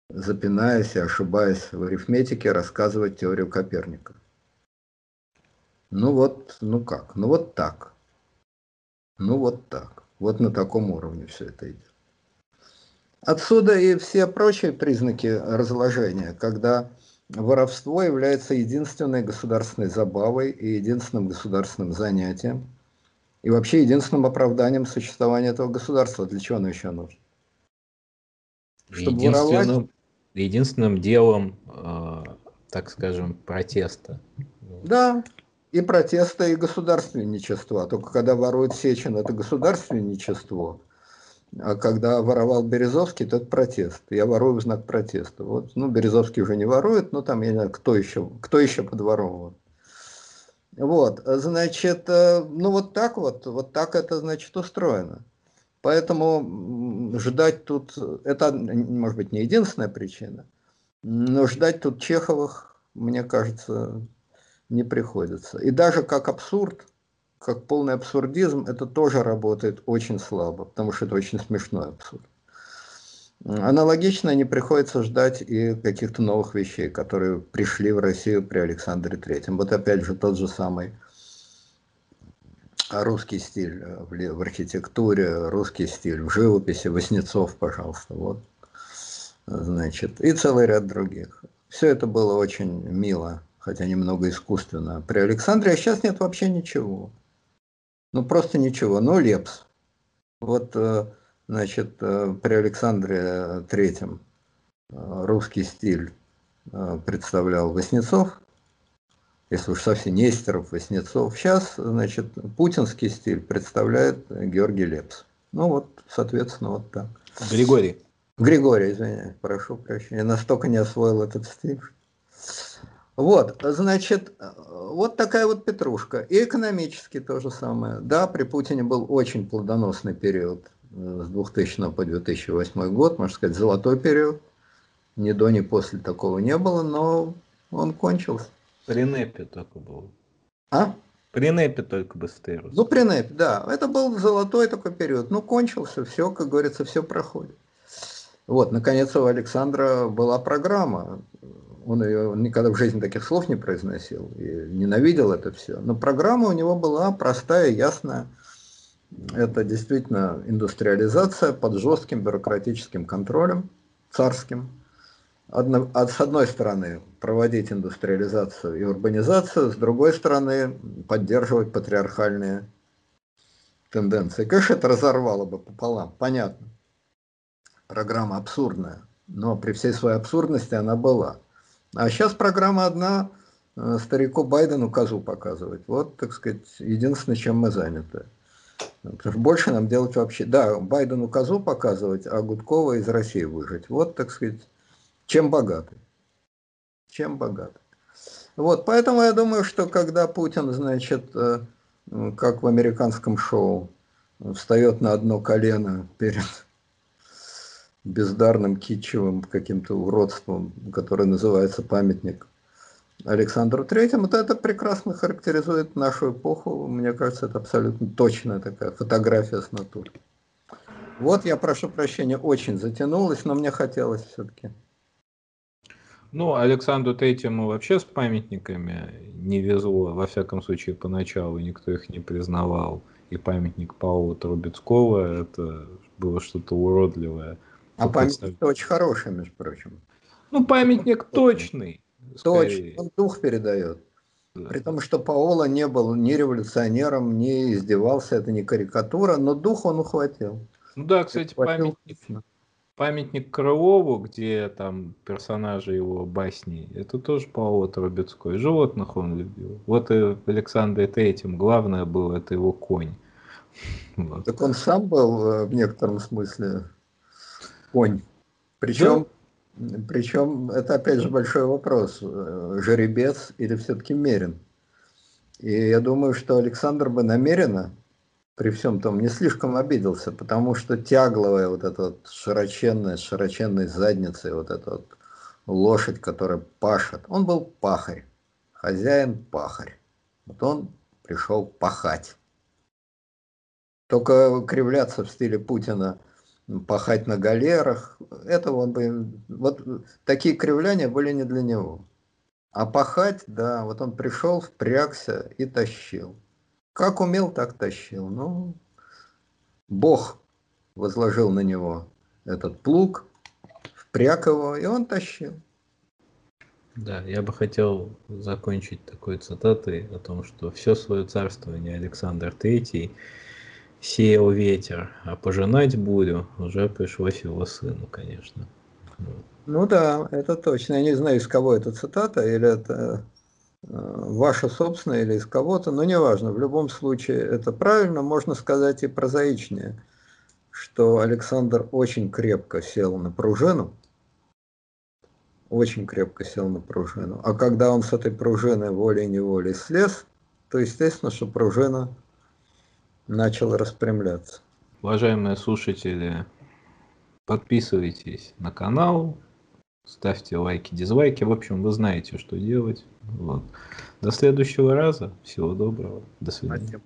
запинаясь и ошибаясь в арифметике, рассказывать теорию Коперника. Ну вот, ну как? Ну вот так. Ну вот так. Вот на таком уровне все это идет. Отсюда и все прочие признаки разложения, когда воровство является единственной государственной забавой и единственным государственным занятием, и вообще единственным оправданием существования этого государства. Для чего оно еще нужно?
Чтобы единственным, воровать... единственным делом, э, так скажем, протеста.
Да, и протеста, и государственничества. Только когда ворует Сечин, это государственничество. А когда воровал Березовский, то это протест. Я ворую в знак протеста. Вот, ну, Березовский уже не ворует, но там, я не знаю, кто еще, кто еще подворовывал. Вот, значит, э, ну вот так вот, вот так это, значит, устроено. Поэтому ждать тут, это, может быть, не единственная причина, но ждать тут Чеховых, мне кажется, не приходится. И даже как абсурд, как полный абсурдизм, это тоже работает очень слабо, потому что это очень смешной абсурд. Аналогично не приходится ждать и каких-то новых вещей, которые пришли в Россию при Александре Третьем. Вот опять же тот же самый русский стиль в архитектуре, русский стиль в живописи, Васнецов, пожалуйста, вот. Значит, и целый ряд других. Все это было очень мило хотя немного искусственно, при Александре, а сейчас нет вообще ничего. Ну, просто ничего. Ну, Лепс. Вот, э, значит, э, при Александре Третьем э, русский стиль представлял Васнецов, если уж совсем Нестеров, Васнецов. Сейчас, значит, путинский стиль представляет Георгий Лепс. Ну вот, соответственно, вот так.
Григорий.
Григорий, извиняюсь, прошу прощения. Я настолько не освоил этот стиль. Вот, значит, вот такая вот петрушка. И экономически то же самое. Да, при Путине был очень плодоносный период э, с 2000 по 2008 год, можно сказать, золотой период. Ни до, ни после такого не было, но он кончился.
При НЭПе только был.
А?
При НЭПе только быстрее.
Ну, при НЭПе, да. Это был золотой такой период. Ну, кончился, все, как говорится, все проходит. Вот, наконец, у Александра была программа он, ее, он никогда в жизни таких слов не произносил и ненавидел это все. Но программа у него была простая, ясная. Это действительно индустриализация под жестким бюрократическим контролем, царским. Одно, а с одной стороны, проводить индустриализацию и урбанизацию, с другой стороны, поддерживать патриархальные тенденции. Конечно, это разорвало бы пополам, понятно. Программа абсурдная, но при всей своей абсурдности она была. А сейчас программа одна, э, старику Байдену козу показывать. Вот, так сказать, единственное, чем мы заняты. Потому что больше нам делать вообще... Да, Байдену козу показывать, а Гудкова из России выжить. Вот, так сказать, чем богаты. Чем богаты. Вот, поэтому я думаю, что когда Путин, значит, э, как в американском шоу, встает на одно колено перед бездарным китчевым каким-то уродством, которое называется памятник Александру Третьему, это прекрасно характеризует нашу эпоху. Мне кажется, это абсолютно точная такая фотография с натуры. Вот, я прошу прощения, очень затянулось, но мне хотелось все-таки.
Ну, Александру Третьему вообще с памятниками не везло, во всяком случае, поначалу никто их не признавал. И памятник Павла Трубецкого, это было что-то уродливое.
А памятник очень хороший, между прочим.
Ну, памятник точный.
Точно, он дух передает. Да. При том, что Паоло не был ни революционером, не издевался, это не карикатура, но дух он ухватил.
Ну да, кстати, ухватил памятник, Памятник Крылову, где там персонажи его басни, это тоже Павел Трубецкой. Животных он любил. Вот и в Александре Третьем главное было это его конь. <laughs>
Вот. Так он сам был э, в некотором смысле конь. Причем, да? причем это опять же большой вопрос. Э, жеребец или все-таки мерин? И я думаю, что Александр бы намеренно при всем том не слишком обиделся, потому что тягловая вот эта вот широченная, широченной задницей, вот эта вот лошадь, которая пашет, он был пахарь, хозяин пахарь. Вот он пришел пахать. Только кривляться в стиле Путина, пахать на галерах, этого он бы... Вот такие кривляния были не для него. А пахать, да, вот он пришел, впрягся и тащил. Как умел, так тащил. Ну, Бог возложил на него этот плуг, впряг его, и он тащил.
Да, я бы хотел закончить такой цитатой о том, что все свое царствование Александр Третий сеял ветер, а пожинать бурю уже пришлось его сыну, конечно.
Ну да, это точно. Я не знаю, из кого это цитата, или это Э, ваша собственная или из кого-то, но неважно, в любом случае это правильно, можно сказать и прозаичнее, что Александр очень крепко сел на пружину, очень крепко сел на пружину, а когда он с этой пружины волей-неволей слез, то естественно, что пружина начала распрямляться.
Уважаемые слушатели, подписывайтесь на канал, ставьте лайки, дизлайки. В общем, вы знаете, что делать. Вот. До следующего раза. Всего доброго. До свидания.